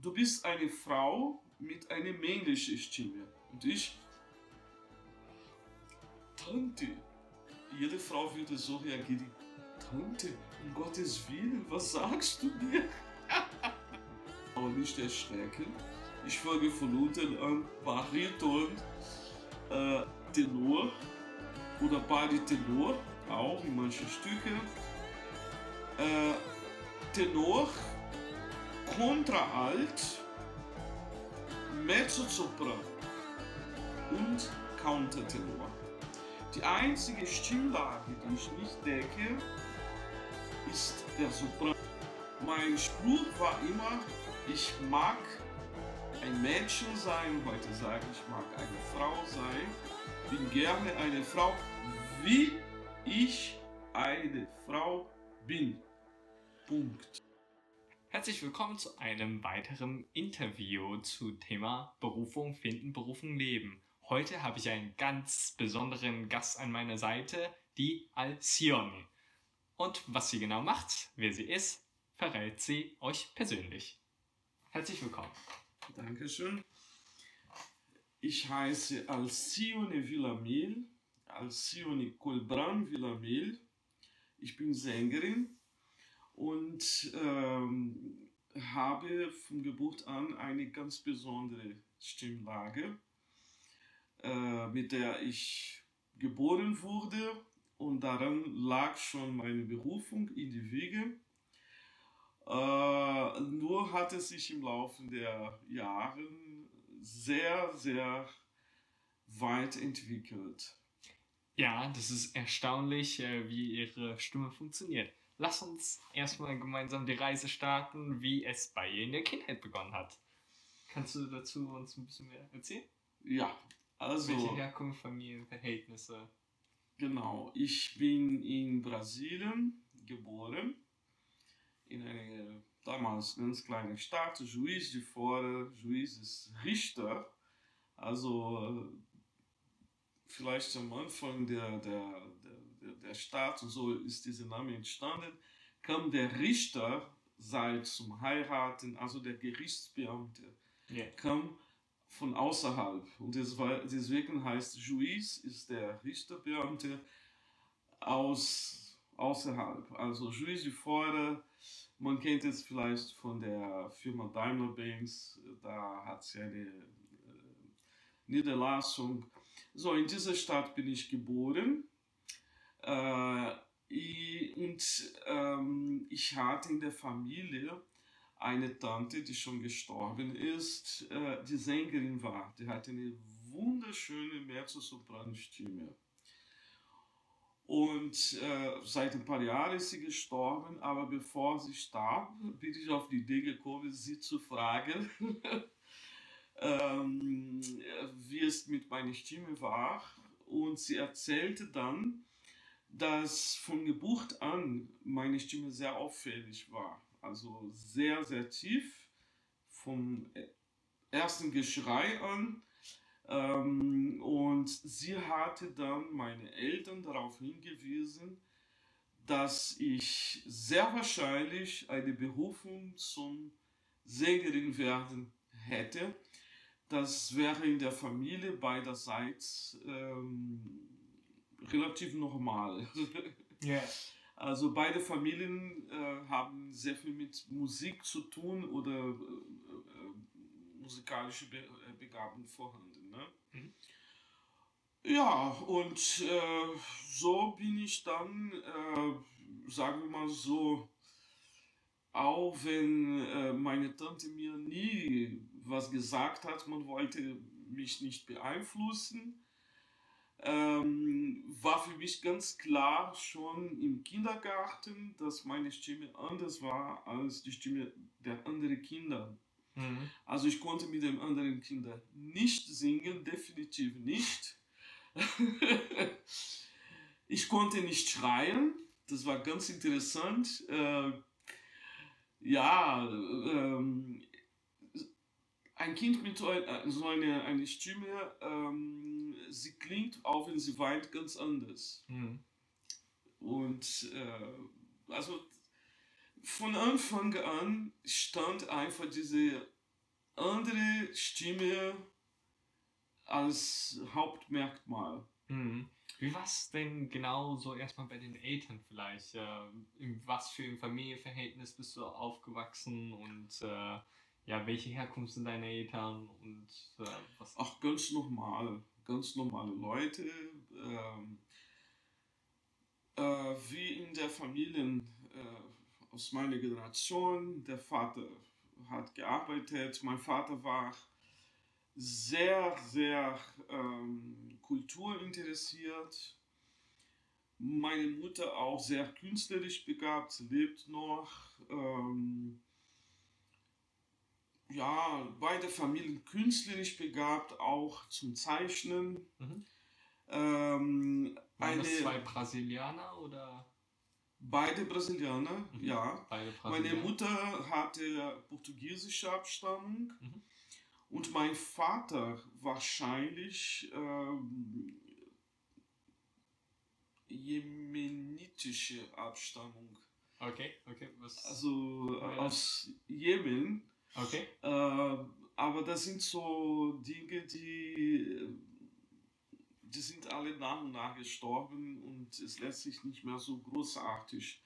Du bist eine Frau mit einer männlichen Stimme. Und ich. Tante. Jede Frau würde so reagieren. Tante, um Gottes Willen, was sagst du mir? Aber nicht erschrecken. Ich fange von unten an, Bariton, äh, Tenor oder Baritonor, auch in manchen Stücken. Äh, Tenor, Kontraalt, Mezzosopran und Countertenor. Die einzige Stimmlage, die ich nicht decke, ist der Sopran. Mein Spruch war immer, ich mag ein Mädchen sein, heute sage ich mag eine Frau sein, bin gerne eine Frau, wie ich eine Frau bin. Punkt. Herzlich willkommen zu einem weiteren Interview zu Thema Berufung finden, Berufung leben. Heute habe ich einen ganz besonderen Gast an meiner Seite, die Alcione. Und was sie genau macht, wer sie ist, verrät sie euch persönlich. Herzlich willkommen. Dankeschön. Ich heiße Alcione Villamil, Alcione Colbran Villamil. Ich bin Sängerin und ähm, habe von Geburt an eine ganz besondere Stimmlage, äh, mit der ich geboren wurde und daran lag schon meine Berufung in die Wiege. Äh, nur hat es sich im Laufe der Jahre sehr, sehr weit entwickelt. Ja, das ist erstaunlich, äh, wie ihre Stimme funktioniert. Lass uns erstmal gemeinsam die Reise starten, wie es bei ihr in der Kindheit begonnen hat. Kannst du dazu uns ein bisschen mehr erzählen? Ja, also. Welche Herkunft, Familien, Verhältnisse? Genau, ich bin in Brasilien geboren, in einer damals ganz kleinen Stadt, Juiz de Fora. Juiz ist Richter, also vielleicht am Anfang der, der, der, und so ist dieser Name entstanden, kam der Richter sei zum Heiraten, also der Gerichtsbeamte, Ja. kam von außerhalb. Und war, deswegen heißt Juiz ist der Richterbeamte aus außerhalb. Also Juiz de Fora, man kennt es vielleicht von der Firma Daimler Benz, da hat sie eine äh, Niederlassung. So, in dieser Stadt bin ich geboren. Äh, i- und ähm, ich hatte in der Familie eine Tante, die schon gestorben ist, äh, die Sängerin war. Die hatte eine wunderschöne Mezzosopran-Stimme. Und äh, seit ein paar Jahren ist sie gestorben, aber bevor sie starb, bin ich auf die Idee gekommen, sie zu fragen, ähm, wie es mit meiner Stimme war. Und sie erzählte dann, dass von Geburt an meine Stimme sehr auffällig war. Also sehr, sehr tief, vom ersten Geschrei an. Ähm, und sie hatte dann meine Eltern darauf hingewiesen, dass ich sehr wahrscheinlich eine Berufung zum Sängerin werden hätte. Das wäre in der Familie beiderseits ähm, relativ normal. Ja. Also beide Familien äh, haben sehr viel mit Musik zu tun oder äh, äh, musikalische Be äh, Begabung vorhanden. Ne? Mhm. Ja, und äh, so bin ich dann, äh, sagen wir mal so, auch wenn meine Tante mir nie was gesagt hat, man wollte mich nicht beeinflussen, ähm, war für mich ganz klar schon im Kindergarten, dass meine Stimme anders war als die Stimme der anderen Kinder. Mhm. Also ich konnte mit den anderen Kindern nicht singen, definitiv nicht. ich konnte nicht schreien, das war ganz interessant. Äh, ja, ähm, ein Kind mit so so einer eine Stimme, ähm, sie klingt, auch wenn sie weint, ganz anders. Mhm. Und äh, also von Anfang an stand einfach diese andere Stimme als Hauptmerkmal. Mhm. Wie war es denn genau so erstmal bei den Eltern vielleicht? Äh, in was für ein Familienverhältnis bist du aufgewachsen und äh, ja, welche Herkunft sind deine Eltern und äh, was? Ach, ganz normal, ganz normale Leute. Ähm, äh, wie in der Familie äh, aus meiner Generation. Der Vater hat gearbeitet, mein Vater war sehr, sehr ähm, kulturinteressiert. Meine Mutter auch sehr künstlerisch begabt, lebt noch. Ähm, ja, beide Familien künstlerisch begabt, auch zum Zeichnen. Mhm. Ähm, Waren das eine, zwei Brasilianer oder? beide Brasilianer, Mhm. ja. Beide Meine Brasilianer? Mutter hatte portugiesische Abstammung Mhm. und mein Vater wahrscheinlich ähm, jemenitische Abstammung. Okay, okay, was? Also Ja. aus Jemen. Okay. Äh, aber das sind so Dinge, die, die sind alle nach und nach gestorben und es lässt sich nicht mehr so großartig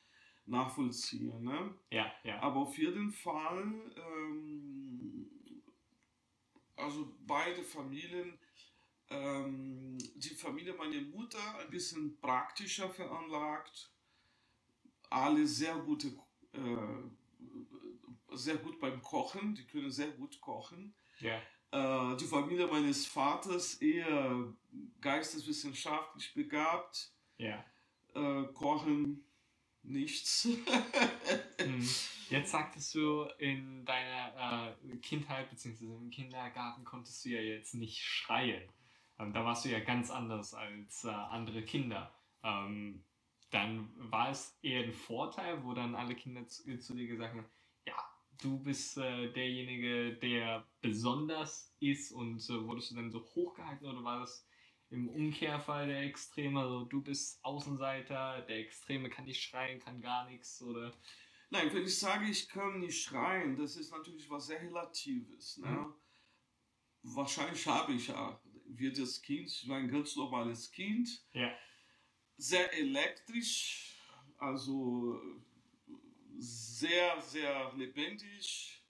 nachvollziehen. Ne? Ja, ja. Aber auf jeden Fall, ähm, also beide Familien, ähm, die Familie meiner Mutter ein bisschen praktischer veranlagt, alle sehr gute, äh, sehr gut beim Kochen, die können sehr gut kochen. Ja. Äh, die Familie meines Vaters eher geisteswissenschaftlich begabt, Ja. äh, kochen nichts. Mhm. Jetzt sagtest du, in deiner äh, Kindheit bzw. im Kindergarten konntest du ja jetzt nicht schreien. Ähm, da warst du ja ganz anders als äh, andere Kinder. Ähm, dann war es eher ein Vorteil, wo dann alle Kinder zu, zu dir gesagt haben, du bist äh, derjenige, der besonders ist und äh, wurdest du dann so hochgehalten oder war das im Umkehrfall der Extreme, also du bist Außenseiter, der Extreme kann nicht schreien, kann gar nichts oder Nein, wenn ich sage, ich kann nicht schreien, das ist natürlich was sehr Relatives. Ne? Mhm. Wahrscheinlich habe ich ja, wird das Kind, ich war ein ganz normales Kind, ja. sehr elektrisch, also sehr, sehr lebendig,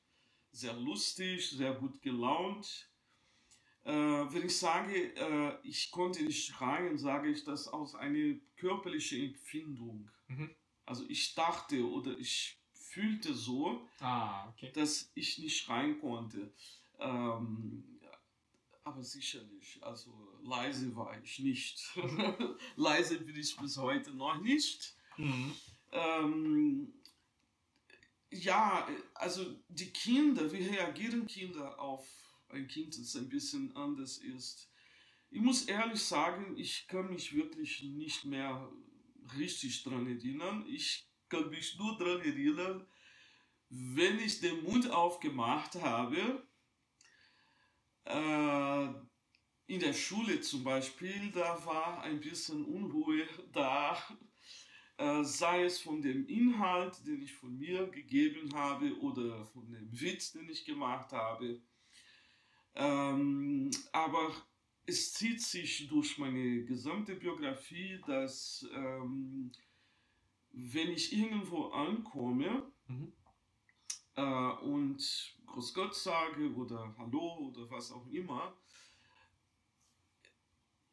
sehr lustig, sehr gut gelaunt. Äh, wenn ich sage, äh, ich konnte nicht schreien, sage ich das aus einer körperlichen Empfindung. Mhm. Also ich dachte oder ich fühlte so, Ah, okay. dass ich nicht schreien konnte. Ähm, aber sicherlich, also leise war ich nicht. leise bin ich bis heute noch nicht. Mhm. Ähm, ja, also die Kinder, wie reagieren Kinder auf ein Kind, das ein bisschen anders ist? Ich muss ehrlich sagen, ich kann mich wirklich nicht mehr richtig dran erinnern. Ich kann mich nur dran erinnern, wenn ich den Mund aufgemacht habe, äh, in der Schule zum Beispiel, da war ein bisschen Unruhe da, sei es von dem Inhalt, den ich von mir gegeben habe oder von dem Witz, den ich gemacht habe. Ähm, aber es zieht sich durch meine gesamte Biografie, dass ähm, wenn ich irgendwo ankomme Mhm. äh, und Grüß Gott sage oder Hallo oder was auch immer,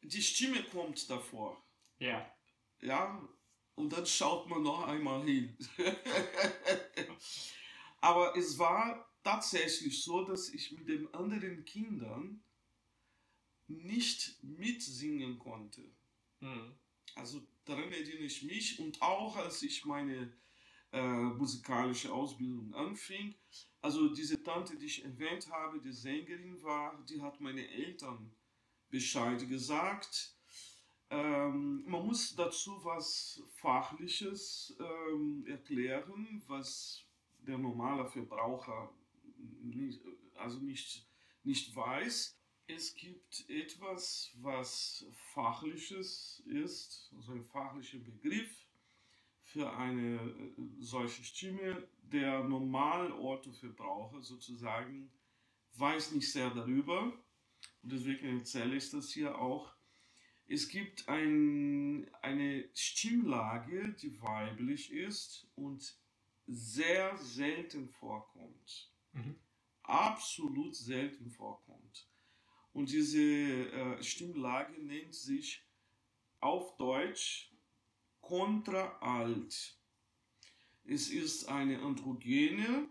die Stimme kommt davor. Ja. Ja, und dann schaut man noch einmal hin. Aber es war tatsächlich so, dass ich mit den anderen Kindern nicht mitsingen konnte. Mhm. Also daran erinnere ich mich und auch als ich meine äh, musikalische Ausbildung anfing, also diese Tante, die ich erwähnt habe, die Sängerin war, die hat meine Eltern Bescheid gesagt. Ähm, man muss dazu was Fachliches ähm, erklären, was der normale Verbraucher nicht, also nicht, nicht weiß. Es gibt etwas, was Fachliches ist, also ein fachlicher Begriff für eine äh, solche Stimme. Der Normal-Orthoverbraucher sozusagen weiß nicht sehr darüber. Und deswegen erzähle ich das hier auch. Es gibt ein, eine Stimmlage, die weiblich ist und sehr selten vorkommt. Mhm. Absolut selten vorkommt. Und diese äh, Stimmlage nennt sich auf Deutsch Kontraalt. Es ist eine androgene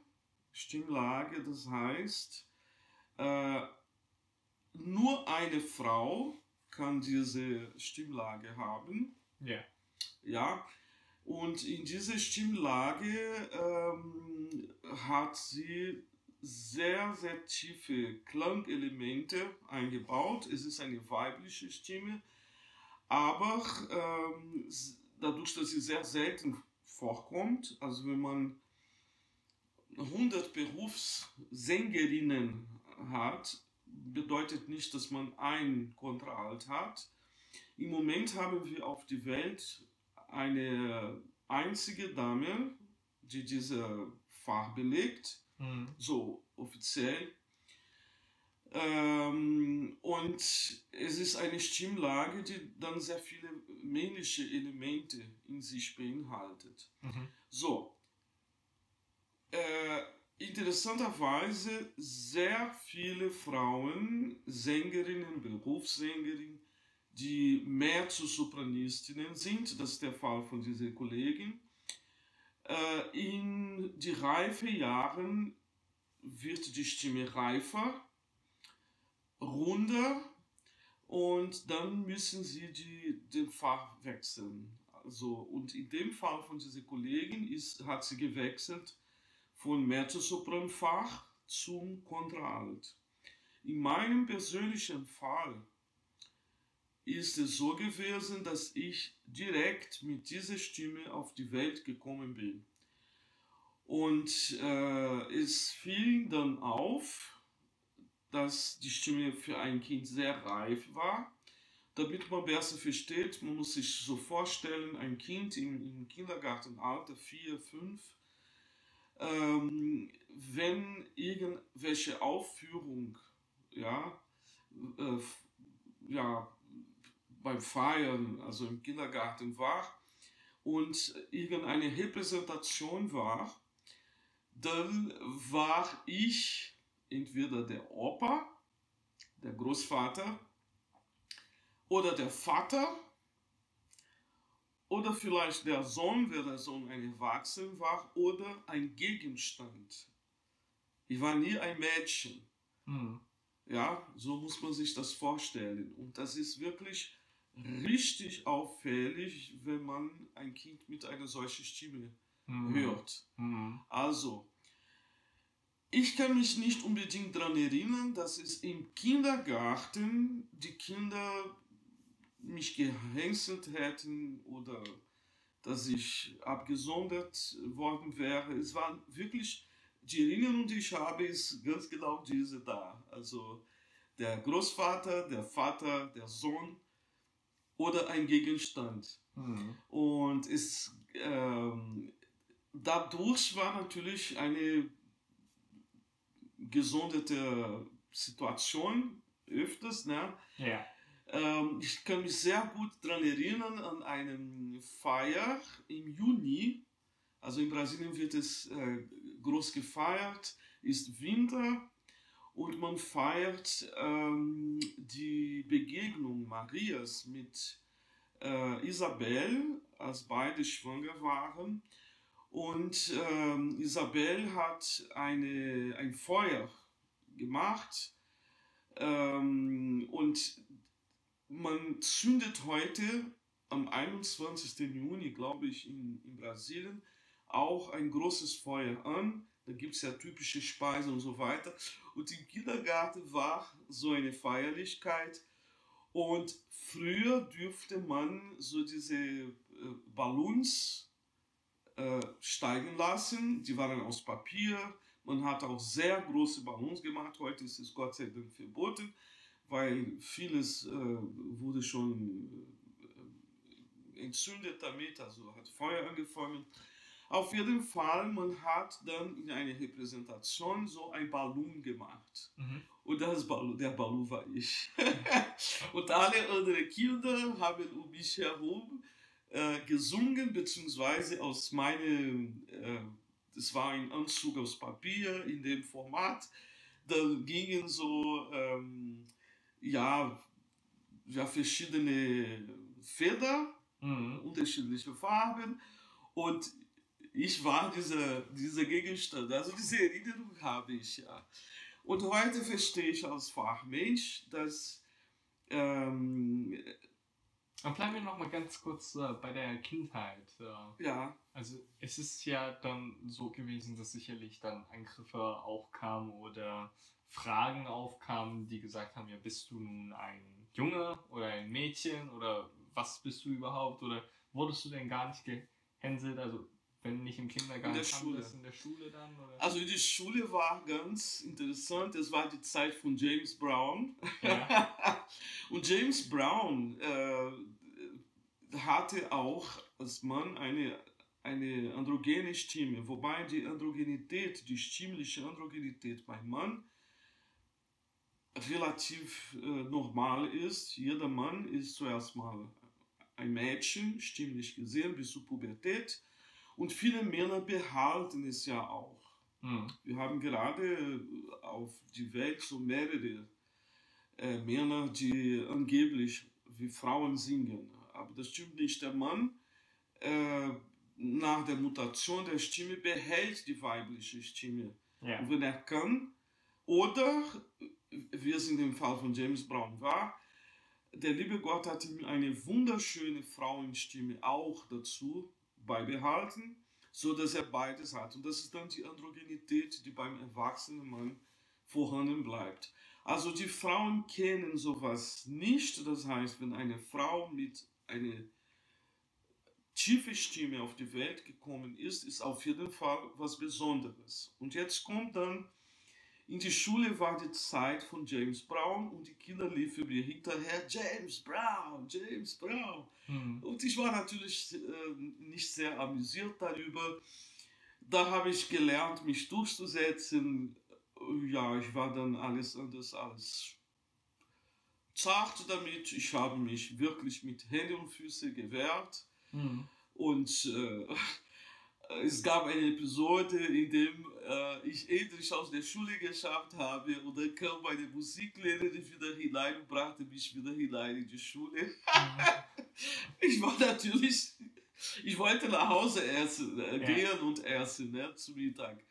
Stimmlage, das heißt, äh, nur eine Frau kann diese Stimmlage haben. Ja. Ja, und in diese Stimmlage ähm, hat sie sehr, sehr tiefe Klangelemente eingebaut. Es ist eine weibliche Stimme, aber ähm, dadurch, dass sie sehr selten vorkommt, also wenn man 100 Berufssängerinnen hat, bedeutet nicht, dass man ein Kontraalt hat. Im Moment haben wir auf der Welt eine einzige Dame, die diese Fach belegt, Mhm. so offiziell. Ähm, und es ist eine Stimmlage, die dann sehr viele männliche Elemente in sich beinhaltet. Mhm. So, äh, interessanterweise sehr viele Frauen, Sängerinnen, Berufssängerinnen, die mehr zu Sopranistinnen sind, das ist der Fall von dieser Kollegin, äh, in die reife Jahren wird die Stimme reifer, runder und dann müssen sie die, den Fach wechseln. Also, und in dem Fall von dieser Kollegin ist, hat sie gewechselt von Mezzosopranfach zum Kontraalt. In meinem persönlichen Fall ist es so gewesen, dass ich direkt mit dieser Stimme auf die Welt gekommen bin. Und äh, es fiel dann auf, dass die Stimme für ein Kind sehr reif war. Damit man besser versteht, man muss sich so vorstellen, ein Kind im, im Kindergartenalter, 4, 5, ähm, wenn irgendwelche Aufführung, ja, äh, ja, beim Feiern, also im Kindergarten war und irgendeine Repräsentation war, dann war ich entweder der Opa, der Großvater oder der Vater oder vielleicht der Sohn, wenn der Sohn ein Erwachsener war, oder ein Gegenstand. Ich war nie ein Mädchen. Mhm. Ja, so muss man sich das vorstellen. Und das ist wirklich richtig auffällig, wenn man ein Kind mit einer solchen Stimme Mhm. hört. Mhm. Also, ich kann mich nicht unbedingt daran erinnern, dass es im Kindergarten die Kinder mich gehänselt hätten oder dass ich abgesondert worden wäre. Es waren wirklich, die Erinnerung, die ich habe, ist ganz genau diese da. Also der Großvater, der Vater, der Sohn oder ein Gegenstand. Mhm. Und es, ähm, dadurch war natürlich eine gesonderte Situation öfters. Ne? Ja. Ähm, ich kann mich sehr gut daran erinnern an einen Feier im Juni. Also in Brasilien wird es äh, groß gefeiert, ist Winter und man feiert ähm, die Begegnung Marias mit äh, Isabel, als beide schwanger waren. Und ähm, Isabel hat eine, ein Feuer gemacht ähm, und man zündet heute am 21. Juni, glaube ich, in, in Brasilien auch ein großes Feuer an. Da gibt es ja typische Speisen und so weiter. Und im Kindergarten war so eine Feierlichkeit. Und früher dürfte man so diese äh, Ballons äh, steigen lassen. Die waren aus Papier. Man hat auch sehr große Ballons gemacht. Heute ist es Gott sei Dank verboten, weil vieles äh, wurde schon entzündet damit, also hat Feuer angefangen. Auf jeden Fall, man hat dann in einer Repräsentation so ein Ballon gemacht. Mhm. Und das Ballon, der Ballon war ich. und alle anderen Kinder haben um mich herum äh, gesungen, beziehungsweise aus meinem, äh, das war ein Anzug aus Papier in dem Format. Da gingen so, ähm, ja, ja, verschiedene Feder, Mhm. unterschiedliche Farben. Und ich war dieser, dieser Gegenstand, also diese Erinnerung habe ich ja. Und heute verstehe ich als Fachmensch, dass ähm, Dann bleiben wir noch mal ganz kurz äh, bei der Kindheit. Äh, ja, also es ist ja dann so gewesen, dass sicherlich dann Angriffe auch kamen oder Fragen aufkamen, die gesagt haben, ja, bist du nun ein Junge oder ein Mädchen oder was bist du überhaupt oder wurdest du denn gar nicht gehänselt? Also wenn nicht im Kindergarten, In der Schule. das in der Schule dann? Oder? also die Schule war ganz interessant. Es war die Zeit von James Brown. ja. Und James Brown äh, hatte auch als Mann eine, eine androgene Stimme, wobei die Androgenität, die stimmliche Androgenität beim Mann relativ äh, normal ist. Jeder Mann ist zuerst mal ein Mädchen, stimmlich gesehen, bis zur Pubertät. Und viele Männer behalten es ja auch. Mhm. Wir haben gerade auf die Welt so mehrere äh, Männer, die angeblich wie Frauen singen. Aber das stimmt nicht. Der Mann, äh, nach der Mutation der Stimme, behält die weibliche Stimme. ja. Und wenn er kann, oder, wie es in dem Fall von James Brown war, der liebe Gott hat ihm eine wunderschöne Frauenstimme auch dazu beibehalten, so dass er beides hat. Und das ist dann die Androgenität, die beim erwachsenen Mann vorhanden bleibt. Also die Frauen kennen sowas nicht. Das heißt, wenn eine Frau mit einer tiefen Stimme auf die Welt gekommen ist, ist auf jeden Fall was Besonderes. Und jetzt kommt dann, in die Schule war die Zeit von James Brown und die Kinder liefen mir hinterher, James Brown, James Brown. Mhm. Und ich war natürlich äh, nicht sehr amüsiert darüber. Da habe ich gelernt, mich durchzusetzen. Ja, ich war dann alles anders als zart damit. Ich habe mich wirklich mit Händen und Füßen gewehrt. Mhm. Und äh, es gab eine Episode, in der äh, ich endlich aus der Schule geschafft habe und dann kam meine Musiklehrerin wieder hinein und brachte mich wieder hinein in die Schule. Ich war natürlich, ich wollte nach Hause essen, äh, Ja. gehen und essen ne, zu Mittag.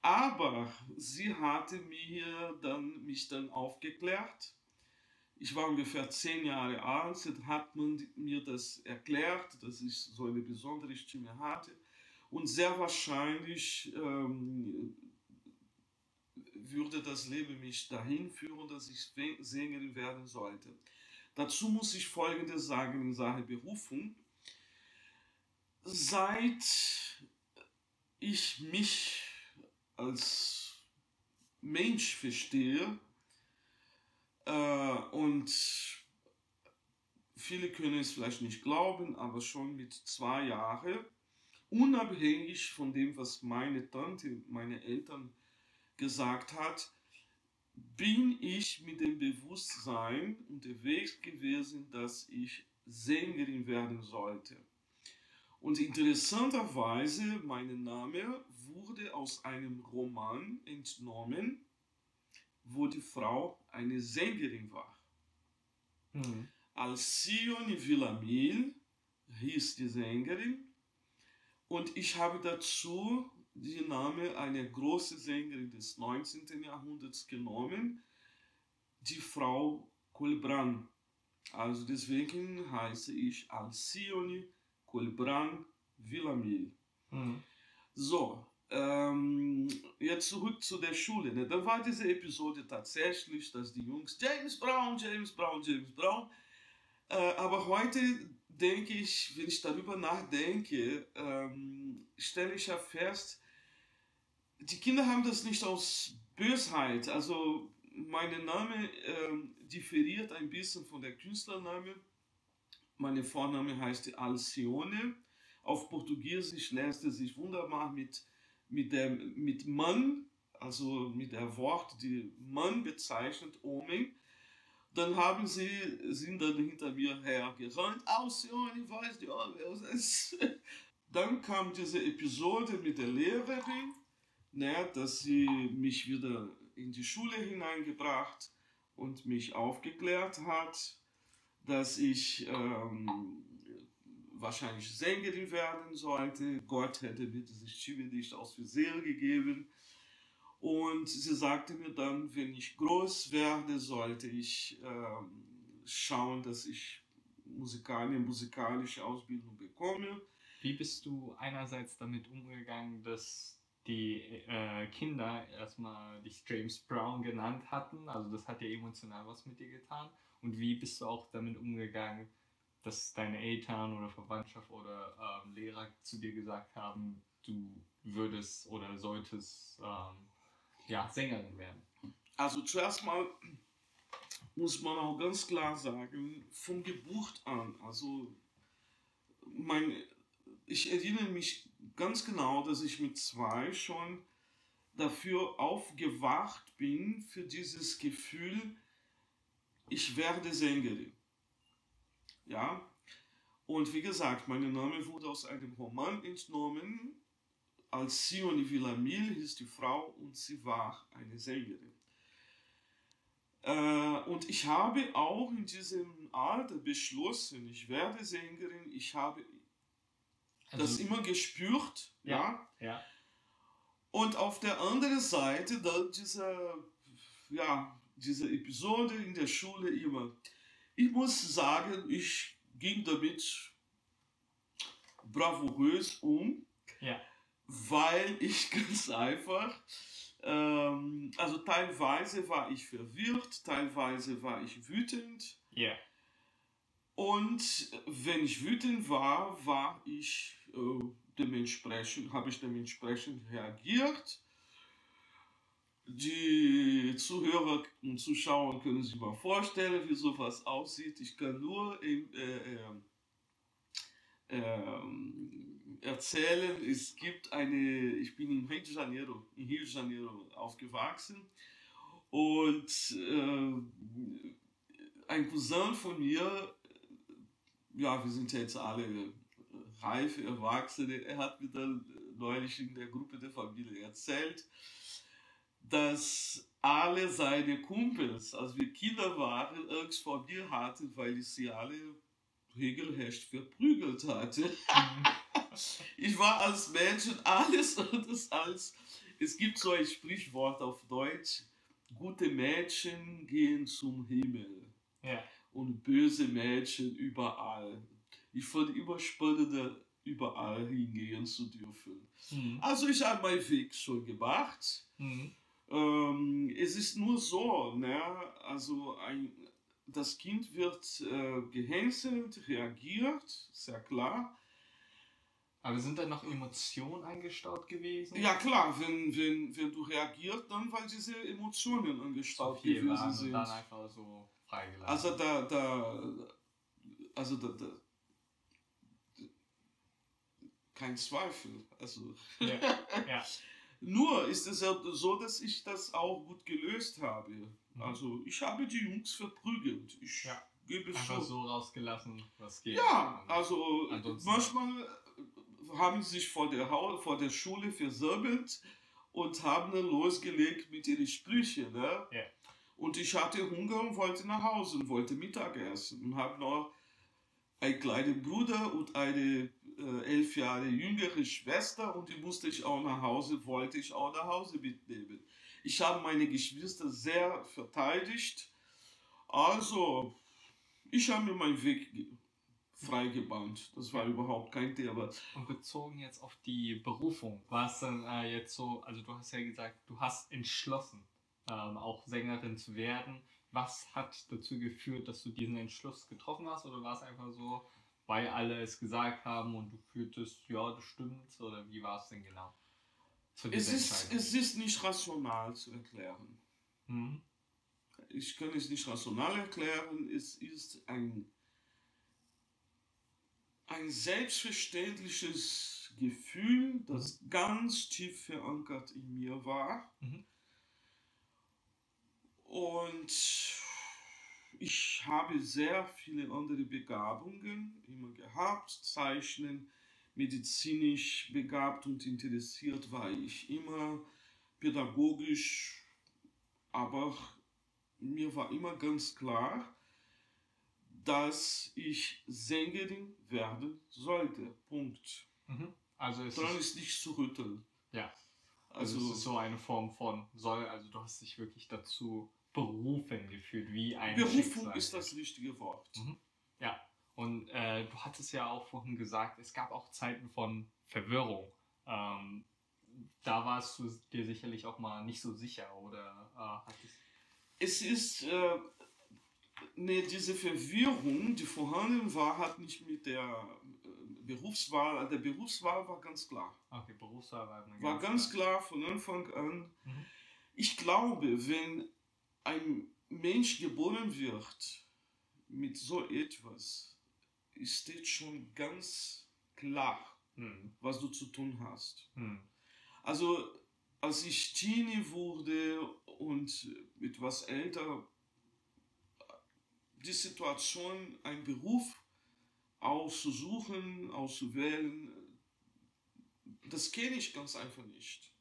Aber sie hatte mir dann, mich dann aufgeklärt. Ich war ungefähr zehn Jahre alt, dann hat man mir das erklärt, dass ich so eine besondere Stimme hatte. Und sehr wahrscheinlich ähm, würde das Leben mich dahin führen, dass ich Sä- Sängerin werden sollte. Dazu muss ich Folgendes sagen in Sache Berufung. Seit ich mich als Mensch verstehe äh, und viele können es vielleicht nicht glauben, aber schon mit zwei Jahren, unabhängig von dem, was meine Tante, meine Eltern gesagt hat, bin ich mit dem Bewusstsein unterwegs gewesen, dass ich Sängerin werden sollte. Und interessanterweise, mein Name wurde aus einem Roman entnommen, wo die Frau eine Sängerin war. Mhm. Alcione Villamil hieß die Sängerin und ich habe dazu den Namen einer großen Sängerin des 19. Jahrhunderts genommen, die Frau Colbran. Also deswegen heiße ich Alcione Colbran Villamil. Mhm. So, ähm, jetzt zurück zu der Schule. Ne? Da war diese Episode tatsächlich, dass die Jungs James Brown, James Brown, James Brown. Äh, aber heute denke ich, wenn ich darüber nachdenke, ähm, stelle ich ja fest, die Kinder haben das nicht aus Bösheit. Also mein Name ähm, differiert ein bisschen von der Künstlername. Meine Vorname heißt Alcione. Auf Portugiesisch lässt es sich wunderbar mit, mit, dem, mit Mann, also mit der Wort, die Mann bezeichnet, Homem. Dann haben sie, sind dann hinter mir hergerannt. Alcione, ich weiß nicht, wer es ist. Dann kam diese Episode mit der Lehrerin, ne, dass sie mich wieder in die Schule hineingebracht und mich aufgeklärt hat, dass ich ähm, wahrscheinlich Sängerin werden sollte. Gott hätte mir diese Stimme nicht aus Versehen gegeben. Und sie sagte mir dann, wenn ich groß werde, sollte ich ähm, schauen, dass ich musikalische, musikalische Ausbildung bekomme. Wie bist du einerseits damit umgegangen, dass die äh, Kinder erstmal dich James Brown genannt hatten? Also das hat ja emotional was mit dir getan. Und wie bist du auch damit umgegangen, dass deine Eltern oder Verwandtschaft oder ähm, Lehrer zu dir gesagt haben, du würdest oder solltest ähm, ja, Sängerin werden? Also zuerst mal muss man auch ganz klar sagen, von Geburt an, also mein, ich erinnere mich ganz genau, dass ich mit zwei schon dafür aufgewacht bin, für dieses Gefühl, ich werde Sängerin. Ja, und wie gesagt, mein Name wurde aus einem Roman entnommen. Alcione Villamil hieß die Frau und sie war eine Sängerin. Äh, und ich habe auch in diesem Alter beschlossen, ich werde Sängerin. Ich habe also, das immer gespürt. Ja, ja. ja. Und auf der anderen Seite dann diese, ja, diese Episode in der Schule immer. Ich muss sagen, ich ging damit bravourös um, ja. Weil ich ganz einfach, ähm, also teilweise war ich verwirrt, teilweise war ich wütend. Ja. Und wenn ich wütend war, war ich äh, dementsprechend, habe ich dementsprechend reagiert. Die Zuhörer und Zuschauer können sich mal vorstellen, wie sowas aussieht. Ich kann nur in, äh, äh, erzählen, es gibt eine, ich bin in Rio de Janeiro, in Rio de Janeiro aufgewachsen und äh, ein Cousin von mir, ja, wir sind ja jetzt alle reife Erwachsene, er hat mir dann neulich in der Gruppe der Familie erzählt, dass alle seine Kumpels, als wir Kinder waren, Angst vor mir hatten, weil ich sie alle regelrecht verprügelt hatte. Mhm. ich war als Mädchen alles anders als. Es gibt so ein Sprichwort auf Deutsch: gute Mädchen gehen zum Himmel. Ja. Und böse Mädchen überall. Ich fand immer spannender, überall hingehen zu dürfen. Mhm. Also ich habe meinen Weg schon gemacht. Mhm. Ähm, es ist nur so, ne? also ein, das Kind wird äh, gehänselt, reagiert, sehr klar. Aber sind da noch Emotionen eingestaut gewesen? Ja klar, wenn, wenn, wenn du reagierst, dann weil diese Emotionen angestaut so gewesen waren sind. Dann einfach so freigelassen. Also da, da, also da, da kein Zweifel. Also ja, ja. Nur ist es ja so, dass ich das auch gut gelöst habe. Mhm. Also ich habe die Jungs verprügelt. Ich ja. gebe es Einfach so rausgelassen, was geht. Ja, also manchmal haben sie sich vor der, vor der Schule versammelt und haben dann losgelegt mit ihren Sprüchen. Ne? Ja. Und ich hatte Hunger und wollte nach Hause und wollte Mittag essen und habe noch einen kleinen Bruder und eine äh, elf Jahre jüngere Schwester und die musste ich auch nach Hause, wollte ich auch nach Hause mitnehmen. Ich habe meine Geschwister sehr verteidigt. Also, ich habe mir meinen Weg freigebannt. Das war überhaupt kein Thema. Und bezogen jetzt auf die Berufung, war es dann äh, jetzt so, also du hast ja gesagt, du hast entschlossen, ähm, auch Sängerin zu werden. Was hat dazu geführt, dass du diesen Entschluss getroffen hast? Oder war es einfach so, weil alle es gesagt haben und du fühltest, ja, das stimmt? Oder wie war es denn genau? Es ist, es ist nicht rational zu erklären. Mhm. Ich kann es nicht rational erklären. Es ist ein, ein selbstverständliches Gefühl, das ganz tief verankert in mir war. Mhm. Und ich habe sehr viele andere Begabungen immer gehabt. Zeichnen, medizinisch begabt und interessiert war ich immer, pädagogisch, aber mir war immer ganz klar, dass ich Sängerin werden sollte. Punkt. Mhm. Also es Daran ist, ist nicht zu rütteln. ja, also, Also, es ist so eine Form von soll, also du hast dich wirklich dazu berufen gefühlt, wie ein Berufung Schicksal. ist das richtige Wort. Mhm. Ja, und äh, du hattest ja auch vorhin gesagt, es gab auch Zeiten von Verwirrung. Ähm, da warst du dir sicherlich auch mal nicht so sicher oder äh, hattest. Es ist, äh, ne, diese Verwirrung, die vorhanden war, hat nicht mit der äh, Berufswahl, der Berufswahl war ganz klar. Okay, Berufswahl war, eine War ganz klar von Anfang an. Mhm. Ich glaube, wenn ein Mensch geboren wird mit so etwas, steht schon ganz klar, Hm, was du zu tun hast. hm, Also, als ich Teenie wurde und etwas älter, die Situation, einen Beruf auszusuchen, auszuwählen, das kenne ich ganz einfach nicht.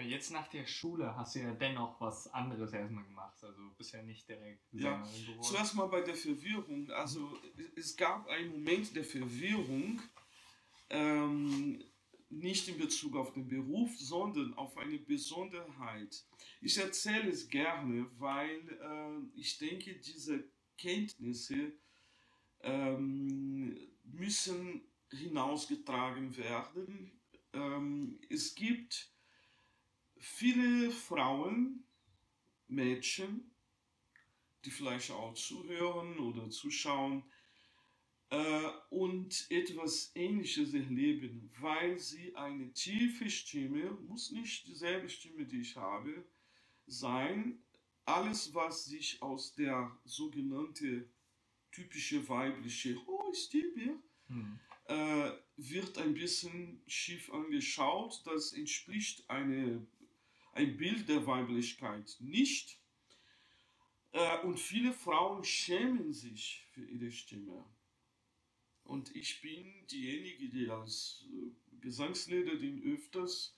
Jetzt nach der Schule hast du ja dennoch was anderes erstmal gemacht. Also bist ja nicht direkt Ja. Zuerst mal bei der Verwirrung. Also, es gab einen Moment der Verwirrung, ähm, nicht in Bezug auf den Beruf, sondern auf eine Besonderheit. Ich erzähle es gerne, weil äh, ich denke, diese Kenntnisse ähm, müssen hinausgetragen werden. Ähm, es gibt viele Frauen, Mädchen, die vielleicht auch zuhören oder zuschauen äh, und etwas Ähnliches erleben, weil sie eine tiefe Stimme, muss nicht dieselbe Stimme, die ich habe, sein. Alles, was sich aus der sogenannten typische weibliche hohe Stimme Hm. äh, wird ein bisschen schief angeschaut. Das entspricht eine, ein Bild der Weiblichkeit nicht. Äh, und viele Frauen schämen sich für ihre Stimme. Und ich bin diejenige, die als äh, Gesangslehrerin öfters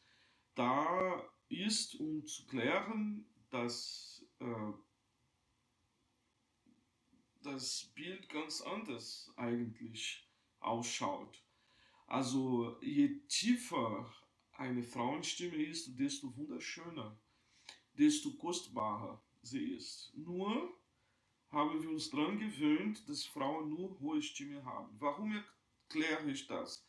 da ist, um zu klären, dass äh, das Bild ganz anders eigentlich ausschaut. Also je tiefer eine Frauenstimme ist, desto wunderschöner, desto kostbarer sie ist. Nur haben wir uns daran gewöhnt, dass Frauen nur hohe Stimme haben. Warum erkläre ich das?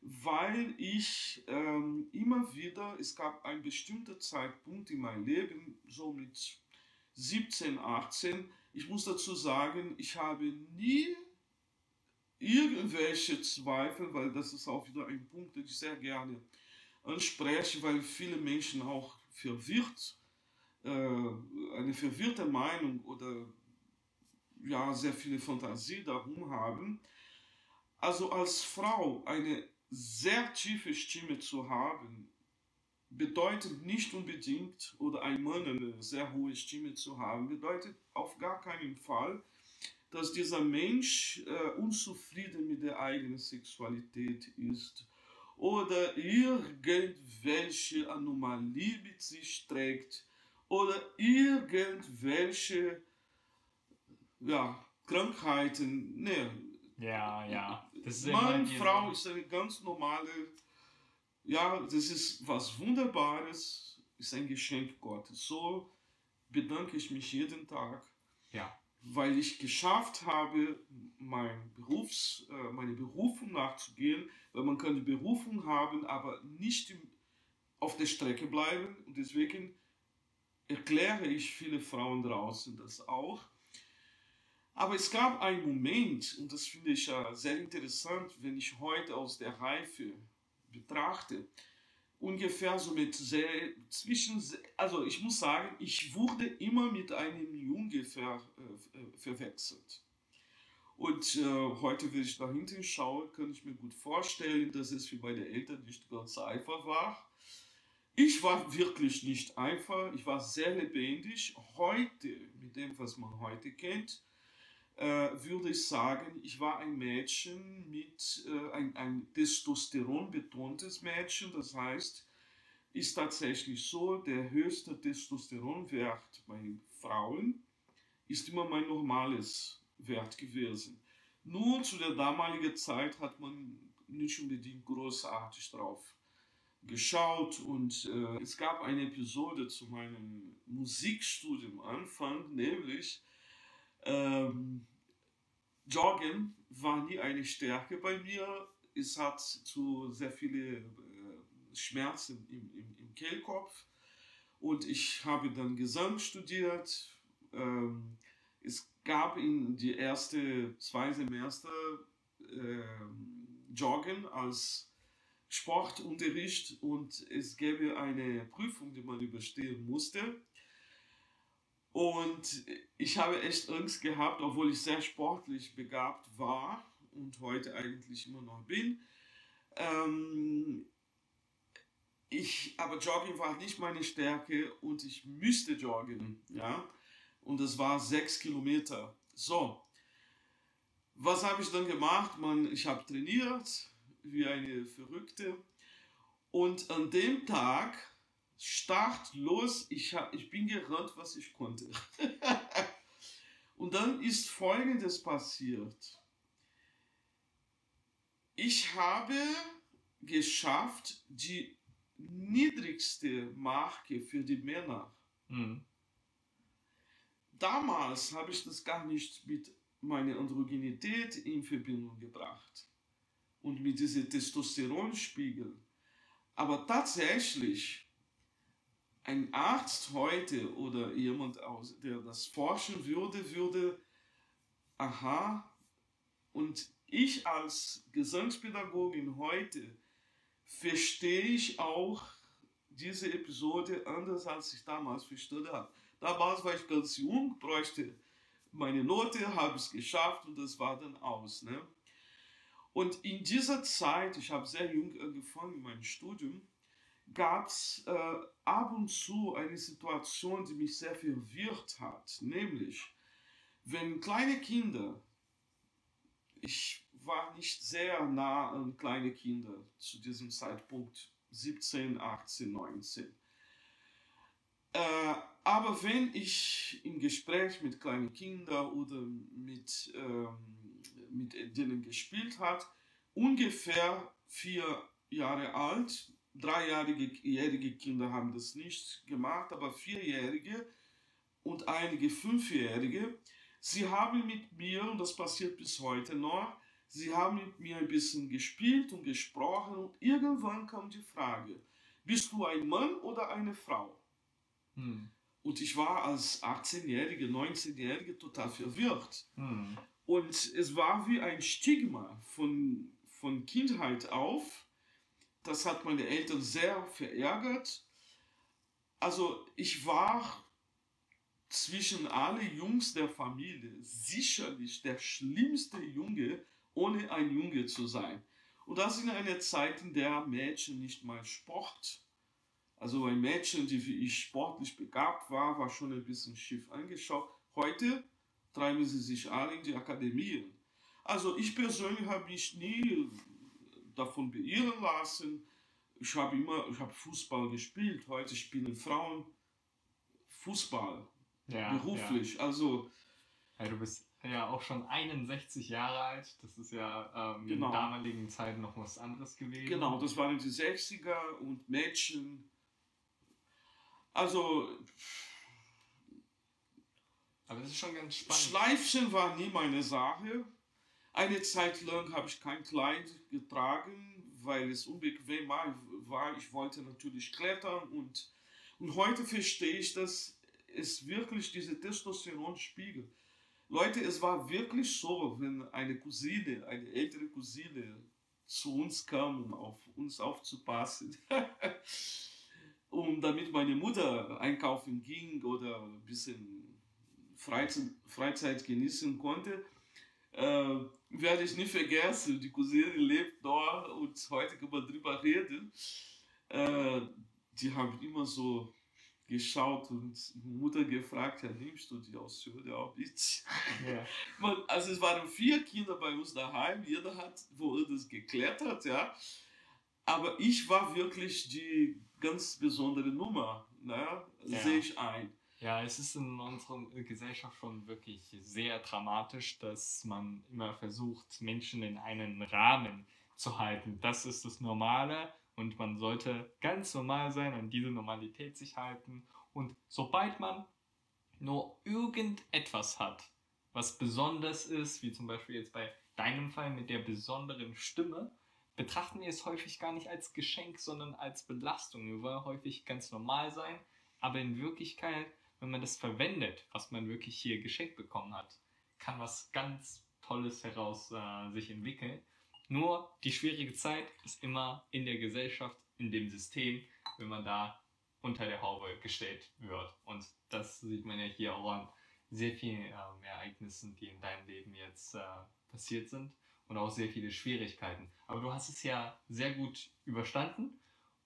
Weil ich ähm, immer wieder, es gab einen bestimmten Zeitpunkt in meinem Leben, so mit 17, 18, ich muss dazu sagen, ich habe nie irgendwelche Zweifel, weil das ist auch wieder ein Punkt, den ich sehr gerne anspreche, weil viele Menschen auch verwirrt, äh, eine verwirrte Meinung oder ja, sehr viele Fantasie darum haben. Also als Frau eine sehr tiefe Stimme zu haben, bedeutet nicht unbedingt, oder ein Mann eine sehr hohe Stimme zu haben, bedeutet auf gar keinen Fall, dass dieser Mensch äh, unzufrieden mit der eigenen Sexualität ist oder irgendwelche Anomalie mit sich trägt oder irgendwelche ja, Krankheiten. Nee, Ja, ja. Das ist Mann, Frau ist eine ganz normale, ja, das ist was Wunderbares, ist ein Geschenk Gottes. So bedanke ich mich jeden Tag, Ja. Weil ich geschafft habe, mein Berufs, äh, meine Berufung nachzugehen, weil man kann die Berufung haben, aber nicht auf der Strecke bleiben und deswegen erkläre ich viele Frauen draußen das auch. Aber es gab einen Moment, und das finde ich ja sehr interessant, wenn ich heute aus der Reife betrachte, ungefähr so mit sehr, zwischen, also ich muss sagen, ich wurde immer mit einem Junge ver, äh, verwechselt. Und äh, heute, wenn ich nach hinten schaue, kann ich mir gut vorstellen, dass es für meine Eltern nicht ganz einfach war. Ich war wirklich nicht einfach, ich war sehr lebendig. Heute, mit dem, was man heute kennt, äh, würde ich sagen, ich war ein Mädchen mit äh, ein, ein Testosteron betontes Mädchen. Das heißt, ist tatsächlich so, der höchste Testosteronwert bei Frauen ist immer mein normales Wert gewesen. Nur zu der damaligen Zeit hat man nicht unbedingt großartig drauf geschaut und äh, es gab eine Episode zu meinem Musikstudium Anfang, nämlich ähm, Joggen war nie eine Stärke bei mir. Es hat zu sehr viele äh, Schmerzen im, im, im Kehlkopf und ich habe dann Gesang studiert. Ähm, es gab in die ersten zwei Semester äh, Joggen als Sportunterricht und es gäbe eine Prüfung, die man überstehen musste. Und ich habe echt Angst gehabt, obwohl ich sehr sportlich begabt war und heute eigentlich immer noch bin. Ähm, ich, aber Jogging war nicht meine Stärke und ich müsste joggen. Ja? Und es war sechs Kilometer. So, was habe ich dann gemacht? Man, ich habe trainiert wie eine Verrückte. Und an dem Tag Start los, ich, hab, ich bin gerannt, was ich konnte. und dann ist Folgendes passiert. Ich habe geschafft, die niedrigste Marke für die Männer. Mhm. Damals habe ich das gar nicht mit meiner Androgenität in Verbindung gebracht und mit diesem Testosteronspiegel. Aber tatsächlich ein Arzt heute oder jemand, aus, der das forschen würde, würde, aha, und ich als Gesangspädagogin heute verstehe ich auch diese Episode anders, als ich damals verstanden habe. Damals war ich ganz jung, bräuchte meine Note, habe es geschafft und das war dann aus. Ne? Und in dieser Zeit, ich habe sehr jung angefangen in meinem Studium, gab es äh, ab und zu eine Situation, die mich sehr verwirrt hat. Nämlich, wenn kleine Kinder, ich war nicht sehr nah an kleine Kinder zu diesem Zeitpunkt, 17, 18, 19. Äh, aber wenn ich im Gespräch mit kleinen Kindern oder mit, ähm, mit denen gespielt hat, ungefähr vier Jahre alt, dreijährige Kinder haben das nicht gemacht, aber vierjährige und einige fünfjährige, sie haben mit mir, und das passiert bis heute noch, sie haben mit mir ein bisschen gespielt und gesprochen und irgendwann kam die Frage, bist du ein Mann oder eine Frau? Hm. Und ich war als 18-Jährige, 19-Jährige total verwirrt. Hm. Und es war wie ein Stigma von, von Kindheit auf, das hat meine Eltern sehr verärgert. Also ich war zwischen alle Jungs der Familie sicherlich der schlimmste Junge, ohne ein Junge zu sein. Und das in einer Zeit, in der Mädchen nicht mal Sport, also ein Mädchen, die wie ich sportlich begabt war, war schon ein bisschen schief angeschaut. Heute treiben sie sich alle in die Akademien. Also ich persönlich habe mich nie davon beirren lassen. Ich habe immer, ich habe Fußball gespielt. Heute spielen Frauen Fußball ja, beruflich. Ja. Also ja, du bist ja auch schon 61 Jahre alt. Das ist ja ähm, genau. in damaligen Zeiten noch was anderes gewesen. Genau, das waren die 60er und Mädchen. Also. Aber das ist schon ganz spannend. Schleifchen war nie meine Sache. Eine Zeit lang habe ich kein Kleid getragen, weil es unbequem war. Ich wollte natürlich klettern und, und heute verstehe ich, dass es wirklich diese Testosteronspiegel. Leute, es war wirklich so, wenn eine Cousine, eine ältere Cousine zu uns kam, um auf uns aufzupassen. und damit meine Mutter einkaufen ging oder ein bisschen Freizeit, Freizeit genießen konnte, äh, werde ich nie vergessen. Die Cousine lebt dort und heute kann man drüber reden. Äh, die haben immer so geschaut und Mutter gefragt, ja, nimmst du die Ausführung auch mit? Ja. Man, also es waren vier Kinder bei uns daheim, jeder hat woanders geklettert, ja. Aber ich war wirklich die ganz besondere Nummer, ne? Ja. sehe ich ein. Ja, es ist in unserer Gesellschaft schon wirklich sehr dramatisch, dass man immer versucht, Menschen in einen Rahmen zu halten. Das ist das Normale und man sollte ganz normal sein, an diese Normalität sich halten. Und sobald man nur irgendetwas hat, was besonders ist, wie zum Beispiel jetzt bei deinem Fall mit der besonderen Stimme, betrachten wir es häufig gar nicht als Geschenk, sondern als Belastung. Wir wollen häufig ganz normal sein, aber in Wirklichkeit wenn man das verwendet, was man wirklich hier geschenkt bekommen hat, kann was ganz Tolles heraus äh, sich entwickeln. Nur die schwierige Zeit ist immer in der Gesellschaft, in dem System, wenn man da unter der Haube gestellt wird. Und das sieht man ja hier auch an sehr vielen ähm, Ereignissen, die in deinem Leben jetzt äh, passiert sind und auch sehr viele Schwierigkeiten. Aber du hast es ja sehr gut überstanden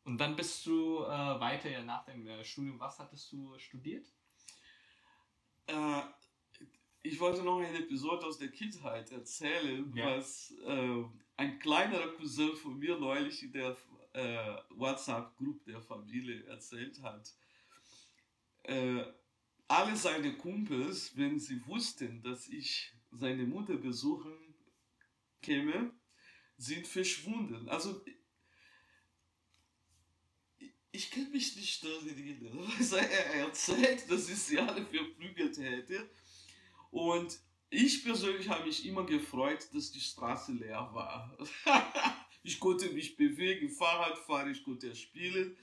und dann bist du äh, weiter nach dem äh, Studium. Was hattest du studiert? Äh, ich wollte noch eine Episode aus der Kindheit erzählen, ja. was äh, ein kleinerer Cousin von mir neulich in der äh, WhatsApp-Gruppe der Familie erzählt hat. Äh, alle seine Kumpels, wenn sie wussten, dass ich seine Mutter besuchen käme, sind verschwunden. Also ich kann mich nicht daran erinnern. Also er erzählt, dass ich sie alle verprügelt hätte. Und ich persönlich habe mich immer gefreut, dass die Straße leer war. ich konnte mich bewegen, Fahrrad fahren, ich konnte spielen.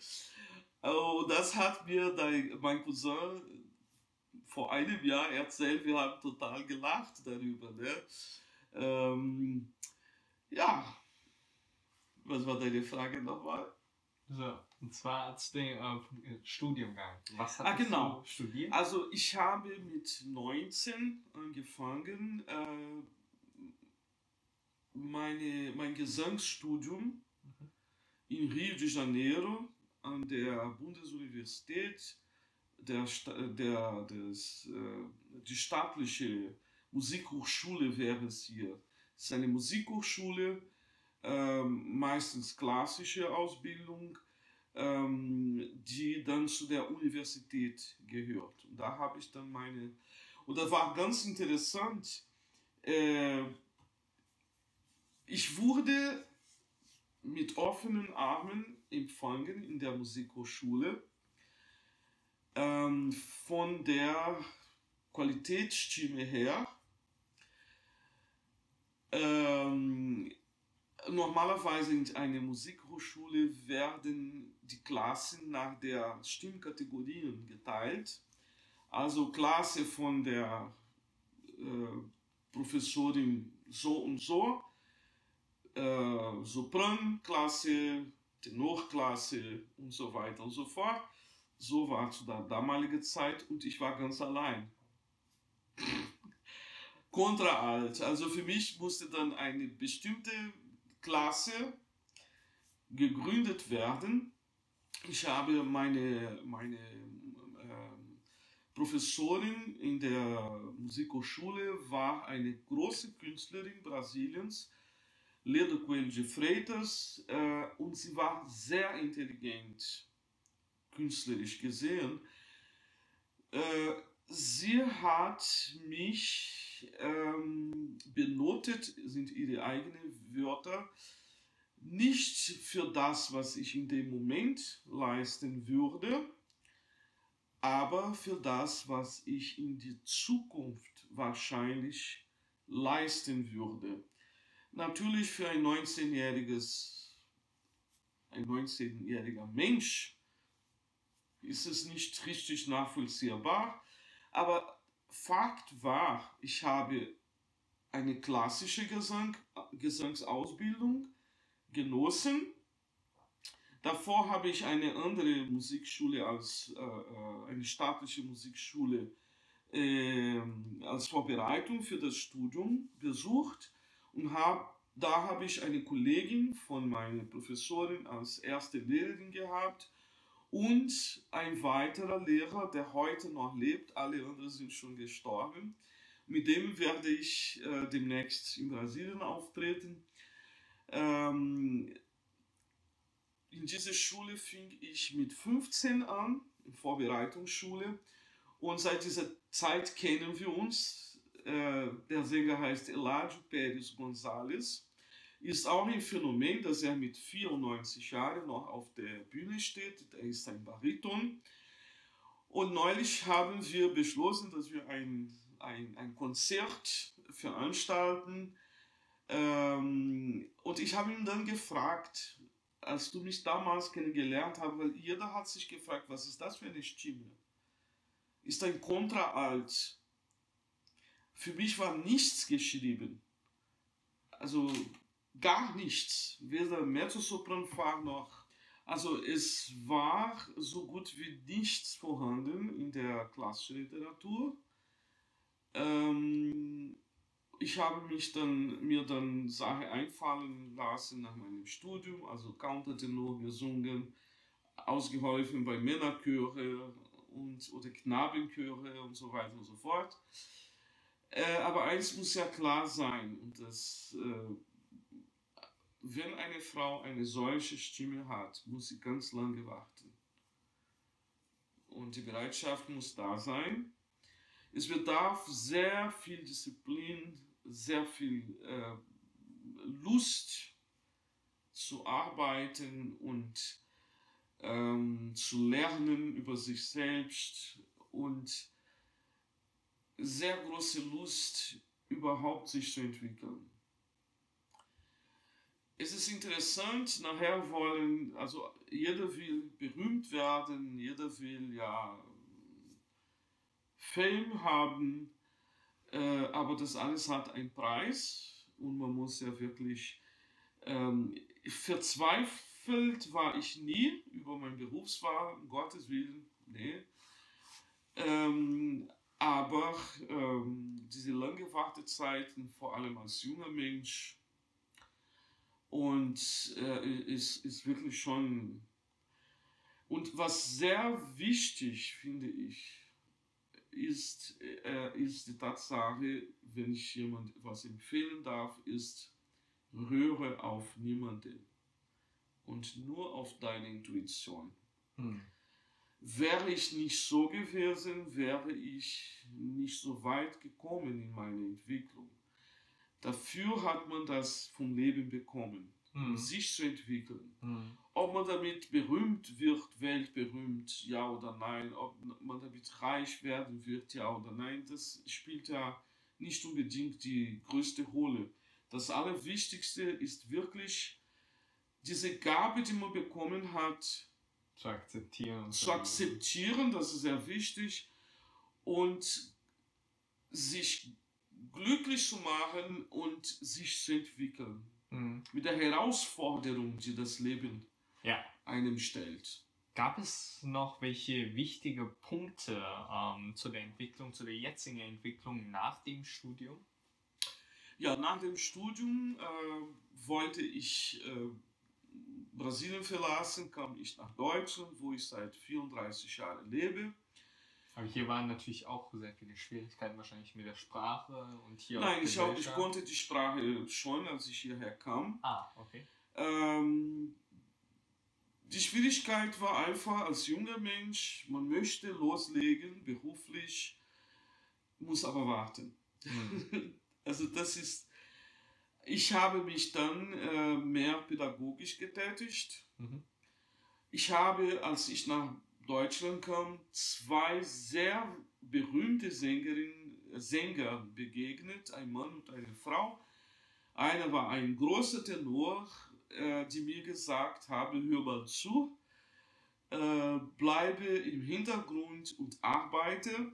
Und das hat mir mein Cousin vor einem Jahr erzählt. Wir haben total gelacht darüber. Ne? Ähm, ja, was war deine Frage nochmal? So, und zwar als den äh, Studiengang. Was hast ah, genau. du studiert? Also ich habe mit 19 angefangen, äh, meine, mein Gesangsstudium mhm. in Rio de Janeiro an der Bundesuniversität, der, der, des, äh, die staatliche Musikhochschule wäre es hier. Es ist eine Musikhochschule, ähm, meistens klassische Ausbildung, die dann zu der Universität gehört. Und da habe ich dann meine, und das war ganz interessant, äh, ich wurde mit offenen Armen empfangen in der Musikhochschule ähm, von der Qualitätsstimme her. Ähm, normalerweise in einer Musikhochschule werden die Klassen nach der Stimmkategorien geteilt. Also Klasse von der äh, Professorin so und so, äh, Sopranklasse, Tenorklasse und so weiter und so fort. So war zu der damaligen Zeit und ich war ganz allein. Kontraalt. Also für mich musste dann eine bestimmte Klasse gegründet werden. Ich habe meine, meine äh, Professorin in der Musikhochschule war eine große Künstlerin Brasiliens, Leda Coelho de Freitas, äh, und sie war sehr intelligent, künstlerisch gesehen. Äh, sie hat mich ähm, benotet, sind ihre eigenen Wörter, nicht für das, was ich in dem Moment leisten würde, aber für das, was ich in die Zukunft wahrscheinlich leisten würde. Natürlich für ein 19-jähriges, ein 19-jähriger Mensch ist es nicht richtig nachvollziehbar, aber Fakt war, ich habe eine klassische Gesang, Gesangsausbildung genossen. Davor habe ich eine andere Musikschule als äh, äh eine staatliche Musikschule äh, als Vorbereitung für das Studium besucht und hab, da habe ich eine Kollegin von meiner Professorin als erste Lehrerin gehabt und ein weiterer Lehrer, der heute noch lebt, alle anderen sind schon gestorben. Mit dem werde ich äh, demnächst in Brasilien auftreten. Ähm, in dieser Schule fing ich mit 15 an, in Vorbereitungsschule. Und seit dieser Zeit kennen wir uns. Äh, der Sänger heißt Eladio Pérez González. Ist auch ein Phänomen, dass er mit 94 Jahren noch auf der Bühne steht. Er ist ein Bariton. Und neulich haben wir beschlossen, dass wir ein, ein, ein Konzert veranstalten. Ähm, und ich habe ihn dann gefragt, als du mich damals kennengelernt hast, weil jeder hat sich gefragt, was ist das für eine Stimme? Ist ein Kontraalt. Für mich war nichts geschrieben. Also gar nichts. Weder Mezzosopran noch. Also es war so gut wie nichts vorhanden in der klassischen Literatur. Ähm, ich habe mich dann, mir dann Sache einfallen lassen nach meinem Studium, also Countertenor gesungen, ausgeholfen bei Männerchöre und, oder Knabenchöre und so weiter und so fort. Äh, aber eins muss ja klar sein, und äh, wenn eine Frau eine solche Stimme hat, muss sie ganz lange warten. Und die Bereitschaft muss da sein. Es bedarf sehr viel Disziplin, sehr viel äh, Lust zu arbeiten und ähm, zu lernen über sich selbst und sehr große Lust überhaupt sich zu entwickeln. Es ist interessant, nachher wollen, also jeder will berühmt werden, jeder will ja Fame haben, äh, aber das alles hat einen Preis und man muss ja wirklich ähm, verzweifelt war ich nie über mein Berufswahl, um Gottes Willen, nee. Ähm, aber ähm, diese lange Wartezeiten, vor allem als junger Mensch, und äh, ist, ist wirklich schon. Und was sehr wichtig, finde ich, ist, äh, ist die Tatsache, wenn ich jemand etwas empfehlen darf, ist, rühre auf niemanden und nur auf deine Intuition. Hm. Wäre ich nicht so gewesen, wäre ich nicht so weit gekommen in meiner Entwicklung. Dafür hat man das vom Leben bekommen, hm. sich zu entwickeln. Hm. Ob man damit berühmt wird, weltberühmt, ja oder nein, ob man damit reich werden wird, ja oder nein, das spielt ja nicht unbedingt die größte Rolle. Das Allerwichtigste ist wirklich diese Gabe, die man bekommen hat, zu akzeptieren. Zu akzeptieren, das ist sehr wichtig. Und sich glücklich zu machen und sich zu entwickeln. Mhm. Mit der Herausforderung, die das Leben ja. einem stellt. Gab es noch welche wichtige Punkte ähm, zu der Entwicklung, zu der jetzigen Entwicklung nach dem Studium? Ja, nach dem Studium äh, wollte ich äh, Brasilien verlassen, kam ich nach Deutschland, wo ich seit 34 Jahren lebe. Aber hier waren natürlich auch sehr viele Schwierigkeiten wahrscheinlich mit der Sprache und hier Nein, ich, auch, ich konnte die Sprache schon, als ich hierher kam. Ah, okay. Ähm, die Schwierigkeit war einfach als junger Mensch, man möchte loslegen beruflich, muss aber warten. Mhm. also das ist ich habe mich dann äh, mehr pädagogisch getätigt. Mhm. Ich habe, als ich nach Deutschland kam, zwei sehr berühmte Sängerinnen, Sänger begegnet, ein Mann und eine Frau. Einer war ein großer Tenor, äh, die mir gesagt haben, hör mal zu, äh, bleibe im Hintergrund und arbeite,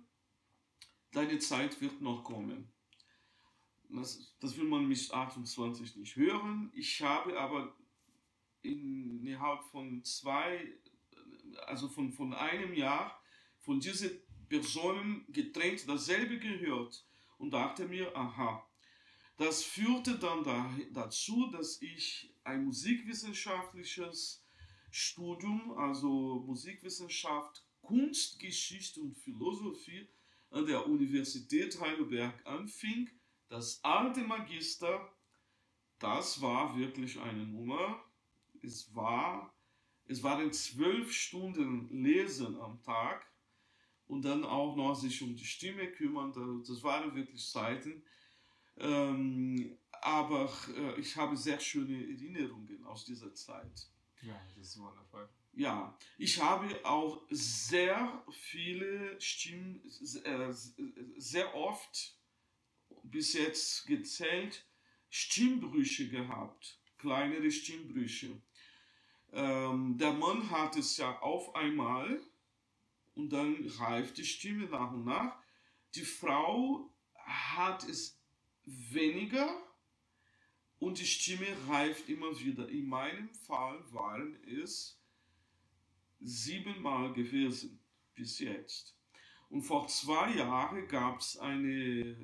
deine Zeit wird noch kommen. Das, das will man mit 28 nicht hören. Ich habe aber innerhalb von zwei, also von, von einem Jahr, von dieser Personen getrennt dasselbe gehört und dachte mir, aha, das führte dann da, dazu, dass ich ein musikwissenschaftliches Studium, also Musikwissenschaft, Kunstgeschichte und Philosophie an der Universität Heidelberg anfing. Das alte Magister, das war wirklich eine Nummer. Es war, es waren zwölf Stunden Lesen am Tag und dann auch noch sich um die Stimme kümmern. Das waren wirklich Zeiten. Ähm, aber äh, ich habe sehr schöne Erinnerungen aus dieser Zeit. Ja, das ist wundervoll. Ja, ich habe auch sehr viele Stimmen, äh, sehr oft bis jetzt gezählt, Stimmbrüche gehabt, kleinere Stimmbrüche. Ähm, der Mann hat es ja auf einmal und dann reift die Stimme nach und nach. Die Frau hat es weniger und die Stimme reift immer wieder. In meinem Fall waren es siebenmal gewesen bis jetzt. Und vor zwei Jahren gab es eine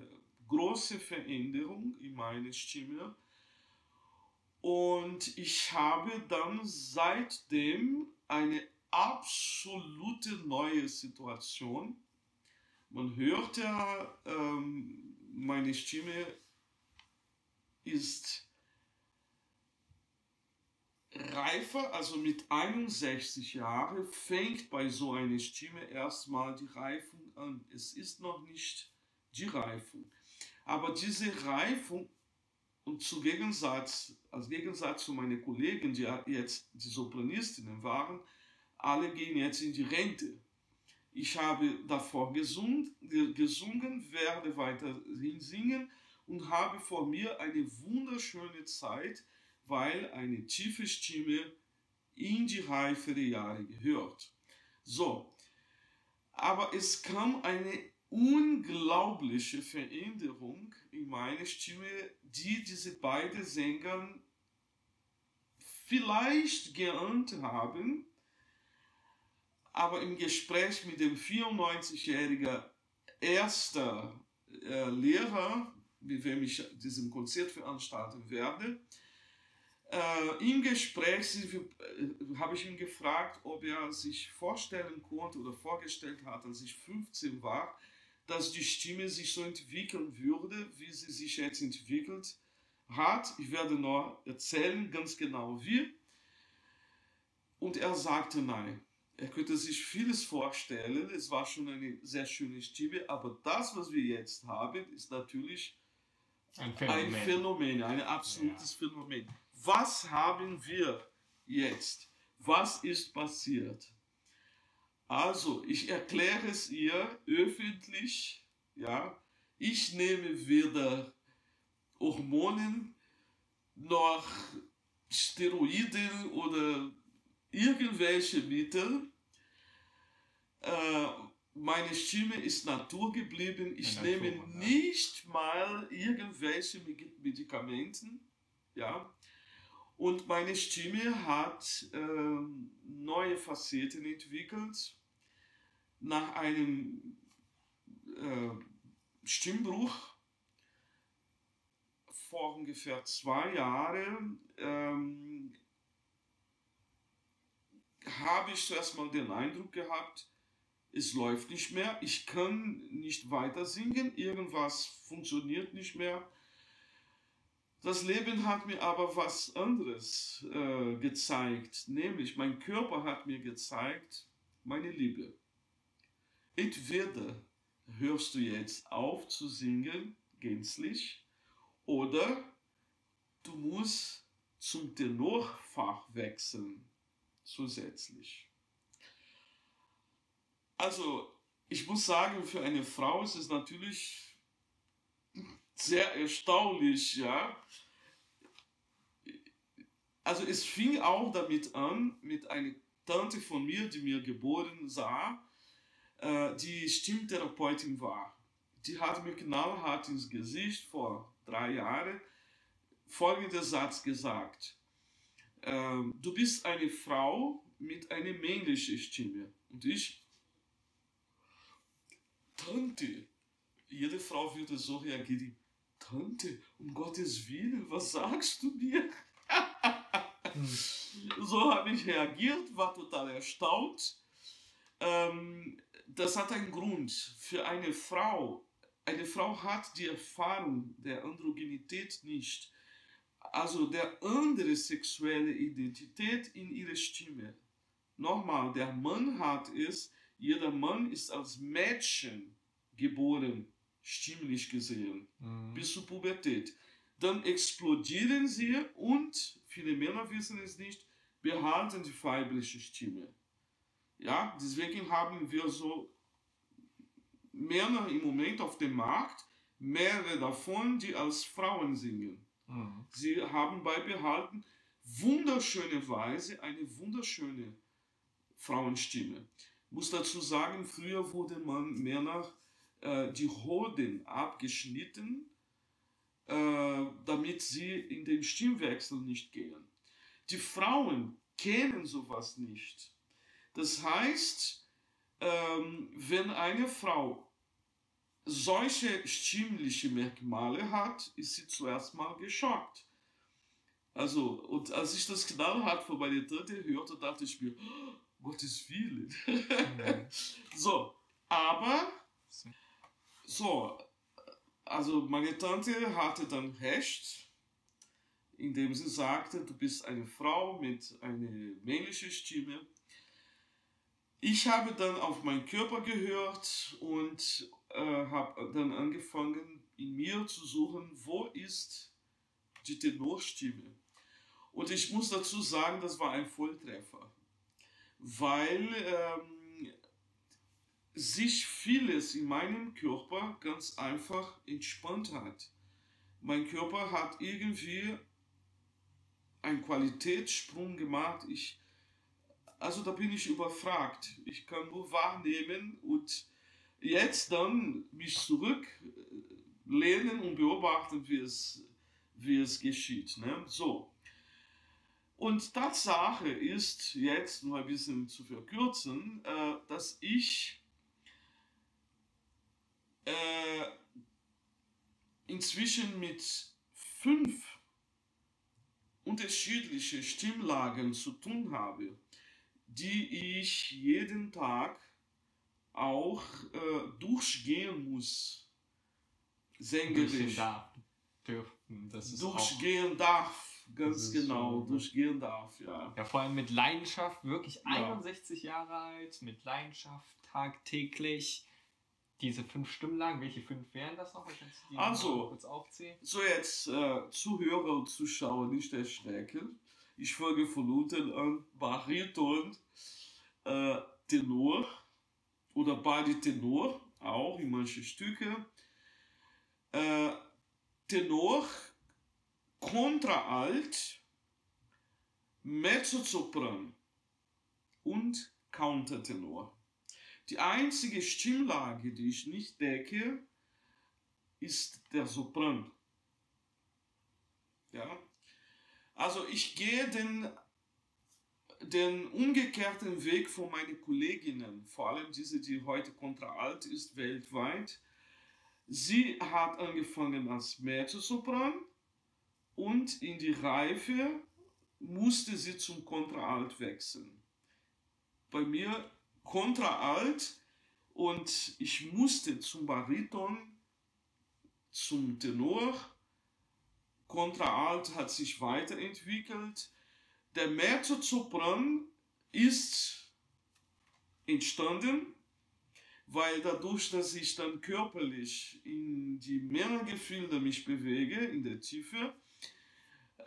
große Veränderung in meiner Stimme. Und ich habe dann seitdem eine absolute neue Situation. Man hört ja, ähm, meine Stimme ist reifer, also mit 61 Jahren fängt bei so einer Stimme erstmal die Reifung an. Es ist noch nicht die Reifung. Aber diese Reifung und zu Gegensatz, als Gegensatz zu meinen Kollegen, die jetzt die Sopranistinnen waren, alle gehen jetzt in die Rente. Ich habe davor gesungen, gesungen, werde weiterhin singen und habe vor mir eine wunderschöne Zeit, weil eine tiefe Stimme in die reifere Jahre gehört. So, aber es kam eine unglaubliche Veränderung in meiner Stimme, die diese beiden Sänger vielleicht geahnt haben, aber im Gespräch mit dem 94-jährigen erster äh, Lehrer, mit wem ich diesen Konzert veranstalten werde, äh, Im Gespräch äh, habe ich ihn gefragt, ob er sich vorstellen konnte oder vorgestellt hat, als ich 15 war, dass die Stimme sich so entwickeln würde, wie sie sich jetzt entwickelt hat. Ich werde noch erzählen, ganz genau wie. Und er sagte nein. Er könnte sich vieles vorstellen. Es war schon eine sehr schöne Stimme, aber das, was wir jetzt haben, ist natürlich ein Phänomen, ein, Phänomen, ein absolutes ja. Phänomen was haben wir jetzt? Was ist passiert? Also, ich erkläre es ihr öffentlich, ja. Ich nehme weder Hormonen noch Steroide oder irgendwelche Mittel. Äh, meine Stimme ist Natur geblieben. Ich Natur, nehme nicht mal irgendwelche Medikamenten. Ja. Und meine Stimme hat äh, neue Facetten entwickelt. Nach einem äh, Stimmbruch vor ungefähr zwei Jahren ähm, habe ich zuerst mal den Eindruck gehabt, es läuft nicht mehr, ich kann nicht weiter singen, irgendwas funktioniert nicht mehr das Leben hat mir aber was anderes äh, gezeigt, nämlich mein Körper hat mir gezeigt, meine Liebe. Entweder hörst du jetzt auf zu singen, gänzlich, oder du musst zum Tenorfach wechseln, zusätzlich. Also, ich muss sagen, für eine Frau ist es natürlich sehr erstaunlich, ja. Also es fing auch damit an, mit einer Tante von mir, die mir geboren sah, äh, die Stimmtherapeutin war. Die hat mir knallhart ins Gesicht vor drei Jahren folgenden Satz gesagt. Ähm, du bist eine Frau mit einer männlichen Stimme. Und ich Tante. Jede Frau würde so reagieren. Tante, um Gottes Willen, was sagst du mir? so habe ich reagiert, war total erstaunt. Ähm, das hat einen Grund. Für eine Frau, eine Frau hat die Erfahrung der Androgenität nicht. Also der andere sexuelle Identität in ihrer Stimme. Nochmal, der Mann hat es, jeder Mann ist als Mädchen geboren, stimmlich gesehen, mhm. bis zur Pubertät. Dann explodieren sie und, viele Männer wissen es nicht, behalten die weibliche Stimme. Ja, deswegen haben wir so Männer im Moment auf dem Markt, mehrere davon, die als Frauen singen. Mhm. Sie haben beibehalten, wunderschöne Weise, eine wunderschöne Frauenstimme. Muss dazu sagen, früher wurde man Männer äh, die Hoden abgeschnitten, äh, damit sie in den Stimmwechsel nicht gehen. Die Frauen kennen sowas nicht. Das heißt, ähm, wenn eine Frau solche stimmliche Merkmale hat, ist sie zuerst mal geschockt. Also, und als ich das knallhart von meiner Tante hörte, dachte ich mir, Gottes Willen. Mhm. so, aber, so, also meine Tante hatte dann recht, indem sie sagte, du bist eine Frau mit einer männlichen Stimme. Ich habe dann auf meinen Körper gehört und äh, habe dann angefangen, in mir zu suchen, wo ist die Tenorstimme. Und ich muss dazu sagen, das war ein Volltreffer, weil ähm, sich vieles in meinem Körper ganz einfach entspannt hat. Mein Körper hat irgendwie einen Qualitätssprung gemacht. Ich, also da bin ich überfragt. Ich kann nur wahrnehmen und jetzt dann mich zurücklehnen und beobachten, wie es, wie es geschieht. Ne? So. Und Tatsache ist jetzt, nur ein bisschen zu verkürzen, äh, dass ich äh, inzwischen mit fünf unterschiedlichen Stimmlagen zu tun habe, die ich jeden Tag auch äh, durchgehen muss. Sängerisch. Darf, dürfen. Das ist durchgehen darf, ganz genau, so, durchgehen darf, ja. Ja, vor allem mit Leidenschaft, wirklich ja. 61 Jahre alt, mit Leidenschaft tagtäglich. Diese fünf Stimmlagen, welche fünf wären das noch? also, kurz aufzählen? so jetzt äh, Zuhörer und Zuschauer nicht erschrecken. Ich folge von unten an Bariton, äh, Tenor, oder Baritonor, auch in manchen Stücke. Äh, Tenor, Kontraalt, Mezzosopran und Countertenor. Die einzige Stimmlage, die ich nicht decke, ist der Sopran. Ja? Also ich gehe den den umgekehrten Weg von meinen Kolleginnen, vor allem diese, die heute kontraalt ist, weltweit. Sie hat angefangen als Mezzosopran und in die Reife musste sie zum Kontraalt wechseln. Bei mir Kontraalt und ich musste zum Bariton, zum Tenor. Kontraalt hat sich weiterentwickelt der Mezzosopran ist entstanden, weil dadurch, dass ich dann körperlich in die Männergefilde mich bewege, in der Tiefe,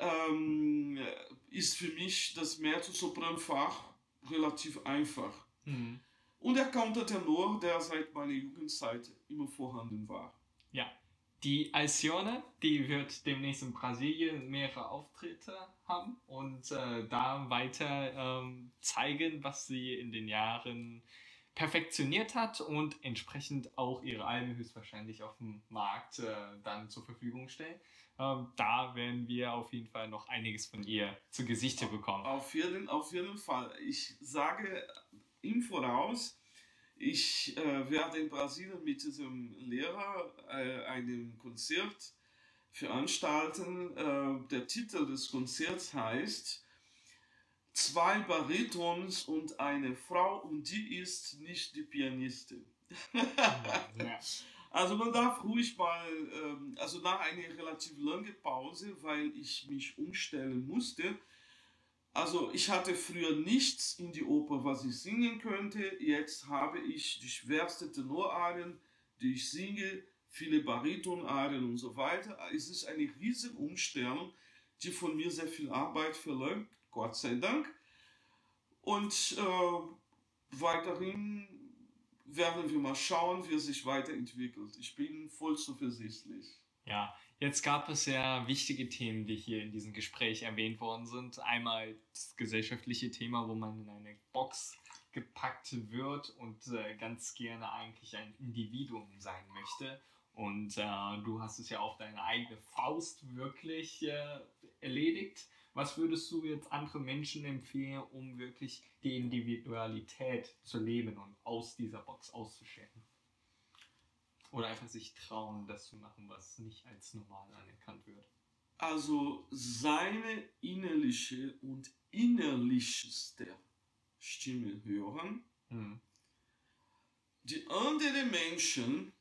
ähm, ist für mich das Mezzosopranfach relativ einfach. Mhm. Und der Countertenor, der seit meiner Jugendzeit immer vorhanden war. Ja, die Alcione, die wird demnächst in Brasilien mehrere Auftritte haben und äh, da weiter ähm, zeigen, was sie in den Jahren perfektioniert hat und entsprechend auch ihre Alben höchstwahrscheinlich auf dem Markt äh, dann zur Verfügung stellen. Ähm, da werden wir auf jeden Fall noch einiges von ihr zu Gesichte bekommen. Auf jeden, auf jeden Fall. Ich sage im Voraus, ich äh, werde in Brasilien mit diesem Lehrer äh, einem Konzert veranstalten. Äh, der Titel des Konzerts heißt Zwei Baritons und eine Frau und die ist nicht die Pianistin. Ja. Also man darf ruhig mal, ähm, also nach einer relativ langen Pause, weil ich mich umstellen musste. Also ich hatte früher nichts in die Oper, was ich singen könnte. Jetzt habe ich die schwerste Tenorarien, die ich singe, viele Baritonarien und so weiter. Es ist eine riesige Umstellung, die von mir sehr viel Arbeit verlangt, Gott sei Dank. Und äh, weiterhin werden wir mal schauen, wie es sich weiterentwickelt. Ich bin voll zuversichtlich. Ja, jetzt gab es ja wichtige Themen, die hier in diesem Gespräch erwähnt worden sind. Einmal das gesellschaftliche Thema, wo man in eine Box gepackt wird und äh, ganz gerne eigentlich ein Individuum sein möchte. Und äh, du hast es ja auf deine eigene Faust wirklich äh, erledigt. Was würdest du jetzt anderen Menschen empfehlen, um wirklich die Individualität zu leben und aus dieser Box auszuscheren? Oder einfach sich trauen, das zu machen, was nicht als normal anerkannt wird. Also seine innerliche und innerlichste Stimme hören, Mhm. die anderen Menschen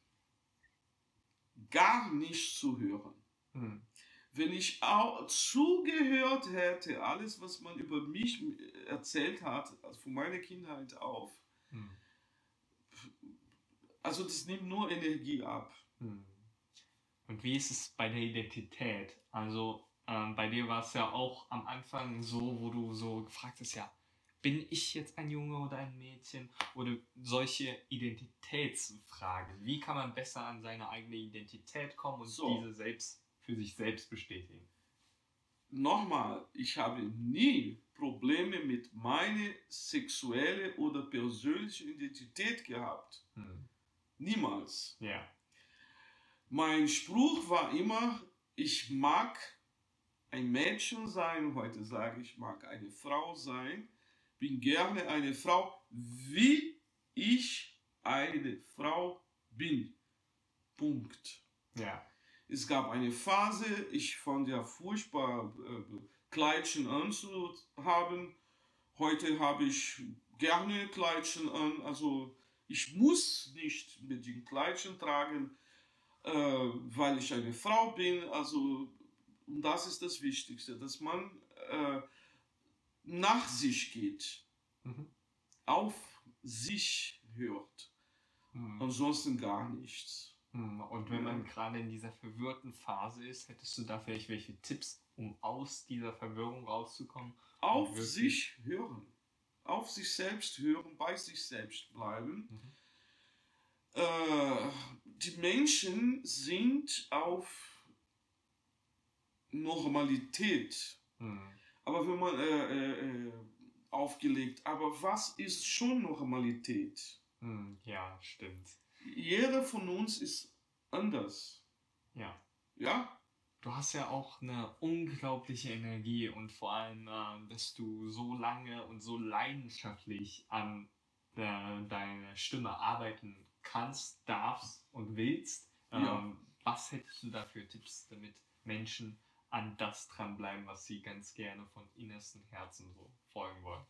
gar nicht zu hören. Mhm. Wenn ich auch zugehört hätte, alles, was man über mich erzählt hat, also von meiner Kindheit auf, Mhm. also das nimmt nur Energie ab. Hm. Und wie ist es bei der Identität? Also ähm, bei dir war es ja auch am Anfang so, wo du so gefragt hast, ja, bin ich jetzt ein Junge oder ein Mädchen? Oder solche Identitätsfragen. Wie kann man besser an seine eigene Identität kommen und So. diese selbst für sich selbst bestätigen? Nochmal, ich habe nie Probleme mit meiner sexuellen oder persönlichen Identität gehabt. Hm. Niemals. Ja. Mein Spruch war immer, ich mag ein Mädchen sein, heute sage ich, mag eine Frau sein, bin gerne eine Frau, wie ich eine Frau bin. Punkt. Ja. Es gab eine Phase, ich fand ja furchtbar, äh, Kleidchen anzuhaben. Heute habe ich gerne Kleidchen an, also ich muss nicht mit den Kleidchen tragen, äh, weil ich eine Frau bin. Also und das ist das Wichtigste, dass man äh, nach sich geht, Mhm. auf sich hört. Hm. Ansonsten gar nichts. Hm, Und wenn man gerade in dieser verwirrten Phase ist, hättest du da vielleicht welche Tipps, um aus dieser Verwirrung rauszukommen? Auf sich hören. Auf sich selbst hören, bei sich selbst bleiben. Mhm. Äh, die Menschen sind auf Normalität. Hm. Aber wenn man äh, äh, äh, aufgelegt, aber was ist schon Normalität? Hm, ja, stimmt. Jeder von uns ist anders. Ja. Ja? Du hast ja auch eine unglaubliche Energie und vor allem, äh, dass du so lange und so leidenschaftlich an äh, deiner Stimme arbeiten kannst, darfst und willst. Ähm, Ja. Was hättest du da für Tipps, damit Menschen an das dranbleiben, was sie ganz gerne von innerstem Herzen so folgen wollen?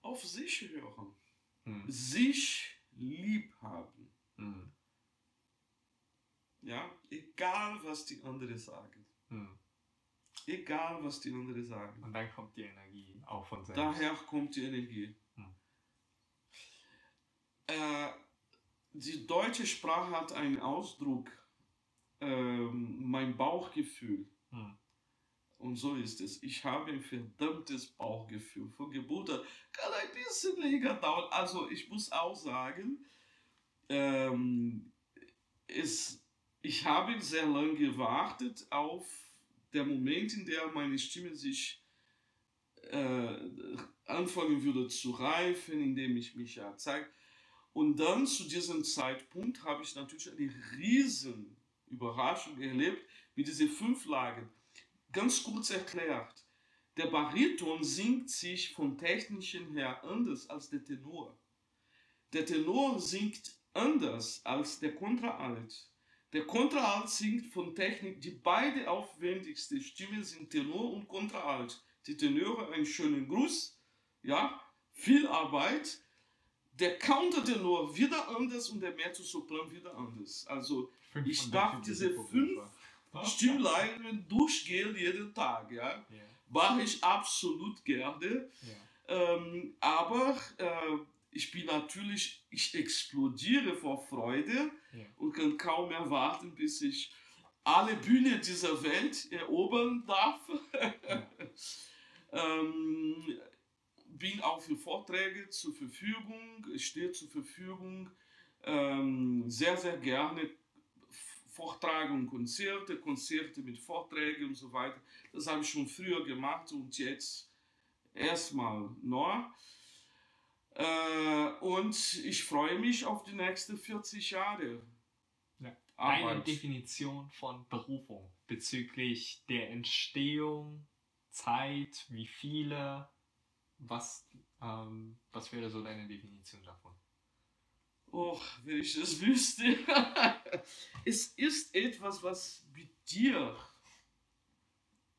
Auf sich hören. Hm. Sich lieb haben. Hm. Ja? Egal, was die anderen sagen. Hm. Egal, was die anderen sagen. Und dann kommt die Energie auch von selbst. Daher kommt die Energie. Hm. Äh, die deutsche Sprache hat einen Ausdruck, ähm, mein Bauchgefühl. Hm. Und so ist es. Ich habe ein verdammtes Bauchgefühl. Von Geburt an kann ein bisschen länger dauern. Also ich muss auch sagen, ähm, es, ich habe sehr lange gewartet auf den Moment, in der meine Stimme sich äh, anfangen würde zu reifen, indem ich mich ja zeige. Und dann zu diesem Zeitpunkt habe ich natürlich eine riesen Überraschung erlebt mit diesen fünf Lagen. Ganz kurz erklärt, der Bariton singt sich von technischen her anders als der Tenor. Der Tenor singt anders als der Kontraalt. Der Kontraalt singt von Technik, die beide aufwendigste Stimme sind Tenor und Kontraalt. Die Tenöre einen schönen Gruß, ja, viel Arbeit. Der Countertenor wieder anders und der Mezzosopran wieder anders. Also Fünf ich darf diese fünf Stimmleitungen durchgehen jeden Tag, ja. Ja, Mache ich absolut gerne. ja. Ähm, aber äh, ich bin natürlich, ich explodiere vor Freude Ja. und kann kaum erwarten, bis ich alle Bühnen dieser Welt erobern darf. Ähm, bin auch für Vorträge zur Verfügung, stehe zur Verfügung, ähm, sehr, sehr gerne Vorträge und Konzerte, Konzerte mit Vorträgen und so weiter. Das habe ich schon früher gemacht und jetzt erstmal neu. Äh, und ich freue mich auf die nächsten 40 Jahre. Ja. Deine Arbeit. Definition von Berufung bezüglich der Entstehung, Zeit, wie viele, was, ähm, was wäre so deine Definition davon? Och, wenn ich das wüsste. es ist etwas, was mit dir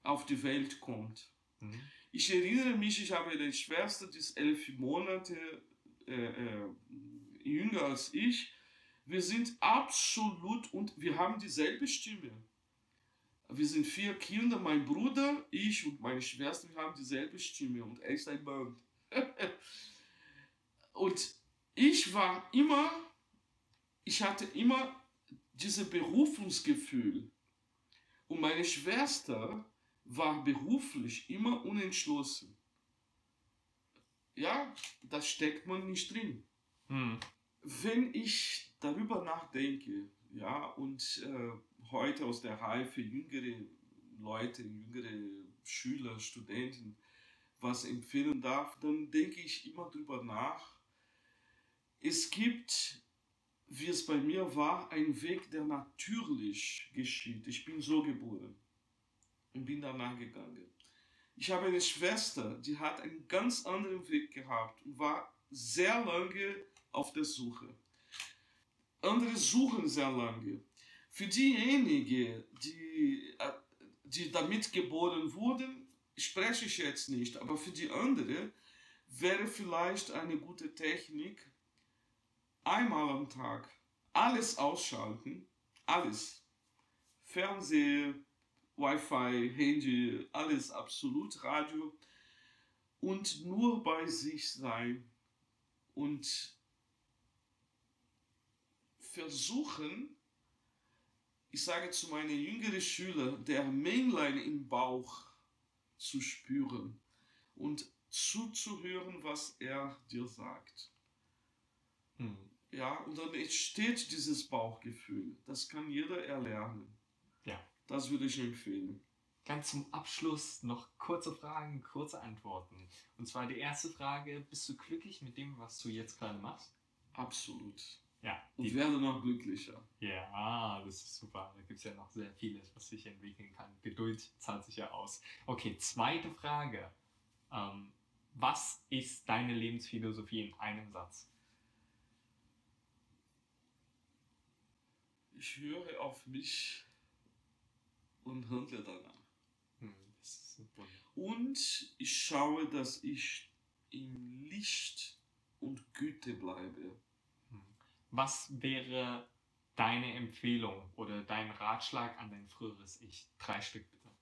auf die Welt kommt. Mhm. Ich erinnere mich, ich habe eine Schwester, die ist elf Monate äh, äh, jünger als ich. Wir sind absolut und wir haben dieselbe Stimme. Wir sind vier Kinder, mein Bruder, ich und meine Schwester, wir haben dieselbe Stimme und er ist ein Mann. und ich war immer, ich hatte immer dieses Berufungsgefühl. Und meine Schwester war beruflich immer unentschlossen. Ja, das steckt man nicht drin. Hm. Wenn ich darüber nachdenke, ja, und äh, heute aus der Reife jüngere Leute, jüngere Schüler, Studenten was empfehlen darf, dann denke ich immer darüber nach. Es gibt, wie es bei mir war, einen Weg, der natürlich geschieht. Ich bin so geboren und bin danach gegangen. Ich habe eine Schwester, die hat einen ganz anderen Weg gehabt und war sehr lange auf der Suche. Andere suchen sehr lange. Für diejenigen, die, äh, die damit geboren wurden, spreche ich jetzt nicht, aber für die anderen wäre vielleicht eine gute Technik, einmal am Tag alles ausschalten, alles. Fernseher, Wi-Fi, Handy, alles absolut, Radio und nur bei sich sein und versuchen, ich sage zu meinen jüngeren Schülern, der Männlein im Bauch zu spüren und zuzuhören, was er dir sagt. Hm. Ja, und dann entsteht dieses Bauchgefühl. Das kann jeder erlernen. Ja. Das würde ich empfehlen. Ganz zum Abschluss noch kurze Fragen, kurze Antworten. Und zwar die erste Frage: Bist du glücklich mit dem, was du jetzt gerade machst? Absolut. Ja. Und werde noch glücklicher. ja, das ist super. Da gibt es ja noch sehr vieles, was sich entwickeln kann. Geduld zahlt sich ja aus. Okay, zweite Frage. Ähm, was ist deine Lebensphilosophie in einem Satz? Ich höre auf mich und handle danach. Hm, das ist super. Und ich schaue, dass ich im Licht und Güte bleibe. Hm. Was wäre deine Empfehlung oder dein Ratschlag an dein früheres Ich? Drei Stück bitte.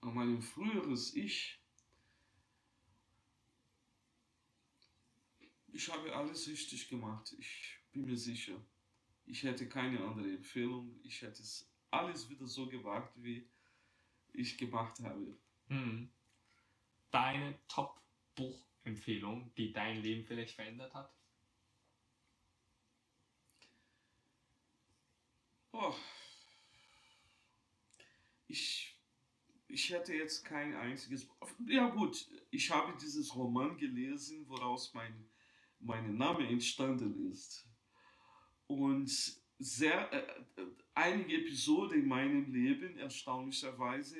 An meinem früheres Ich. Ich habe alles richtig gemacht. Ich bin mir sicher. Ich hätte keine andere Empfehlung. Ich hätte es alles wieder so gewagt, wie ich gemacht habe. Hm. Deine Top-Buchempfehlung, die dein Leben vielleicht verändert hat? Oh. Ich, ich hätte jetzt kein einziges. Ja, gut, ich habe dieses Roman gelesen, woraus mein, mein Name entstanden ist. Und sehr, äh, äh, einige Episoden in meinem Leben, erstaunlicherweise,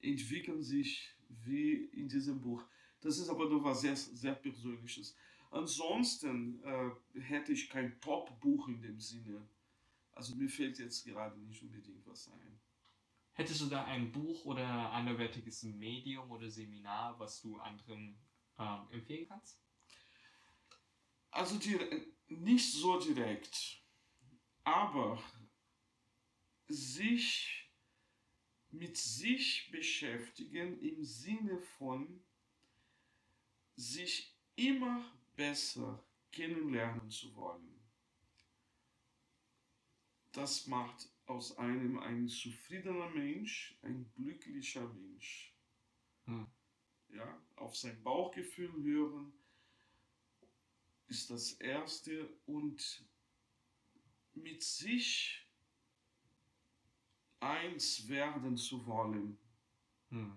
entwickeln sich wie in diesem Buch. Das ist aber nur was sehr, sehr Persönliches. Ansonsten äh, hätte ich kein Top-Buch in dem Sinne. Also mir fällt jetzt gerade nicht unbedingt was ein. Hättest du da ein Buch oder anderwertiges Medium oder Seminar, was du anderen ähm, empfehlen kannst? Also die, nicht so direkt, aber sich mit sich beschäftigen im Sinne von sich immer besser kennenlernen zu wollen. Das macht aus einem ein zufriedener Mensch ein glücklicher Mensch. Hm. Ja, auf sein Bauchgefühl hören ist das Erste und mit sich eins werden zu wollen. Hm.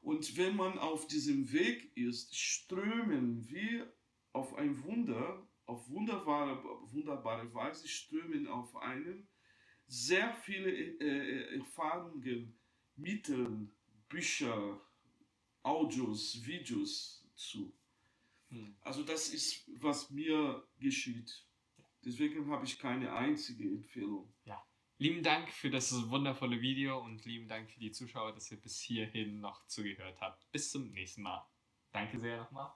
Und wenn man auf diesem Weg ist, strömen wir auf ein Wunder, auf wunderbare, wunderbare Weise, strömen auf einen sehr viele äh, Erfahrungen, Mittel, Bücher, Audios, Videos zu. Hm. Also das ist, was mir geschieht. Deswegen habe ich keine einzige Empfehlung. Lieben Dank für das wundervolle Video und lieben Dank für die Zuschauer, dass ihr bis hierhin noch zugehört habt. Bis zum nächsten Mal. Danke sehr nochmal.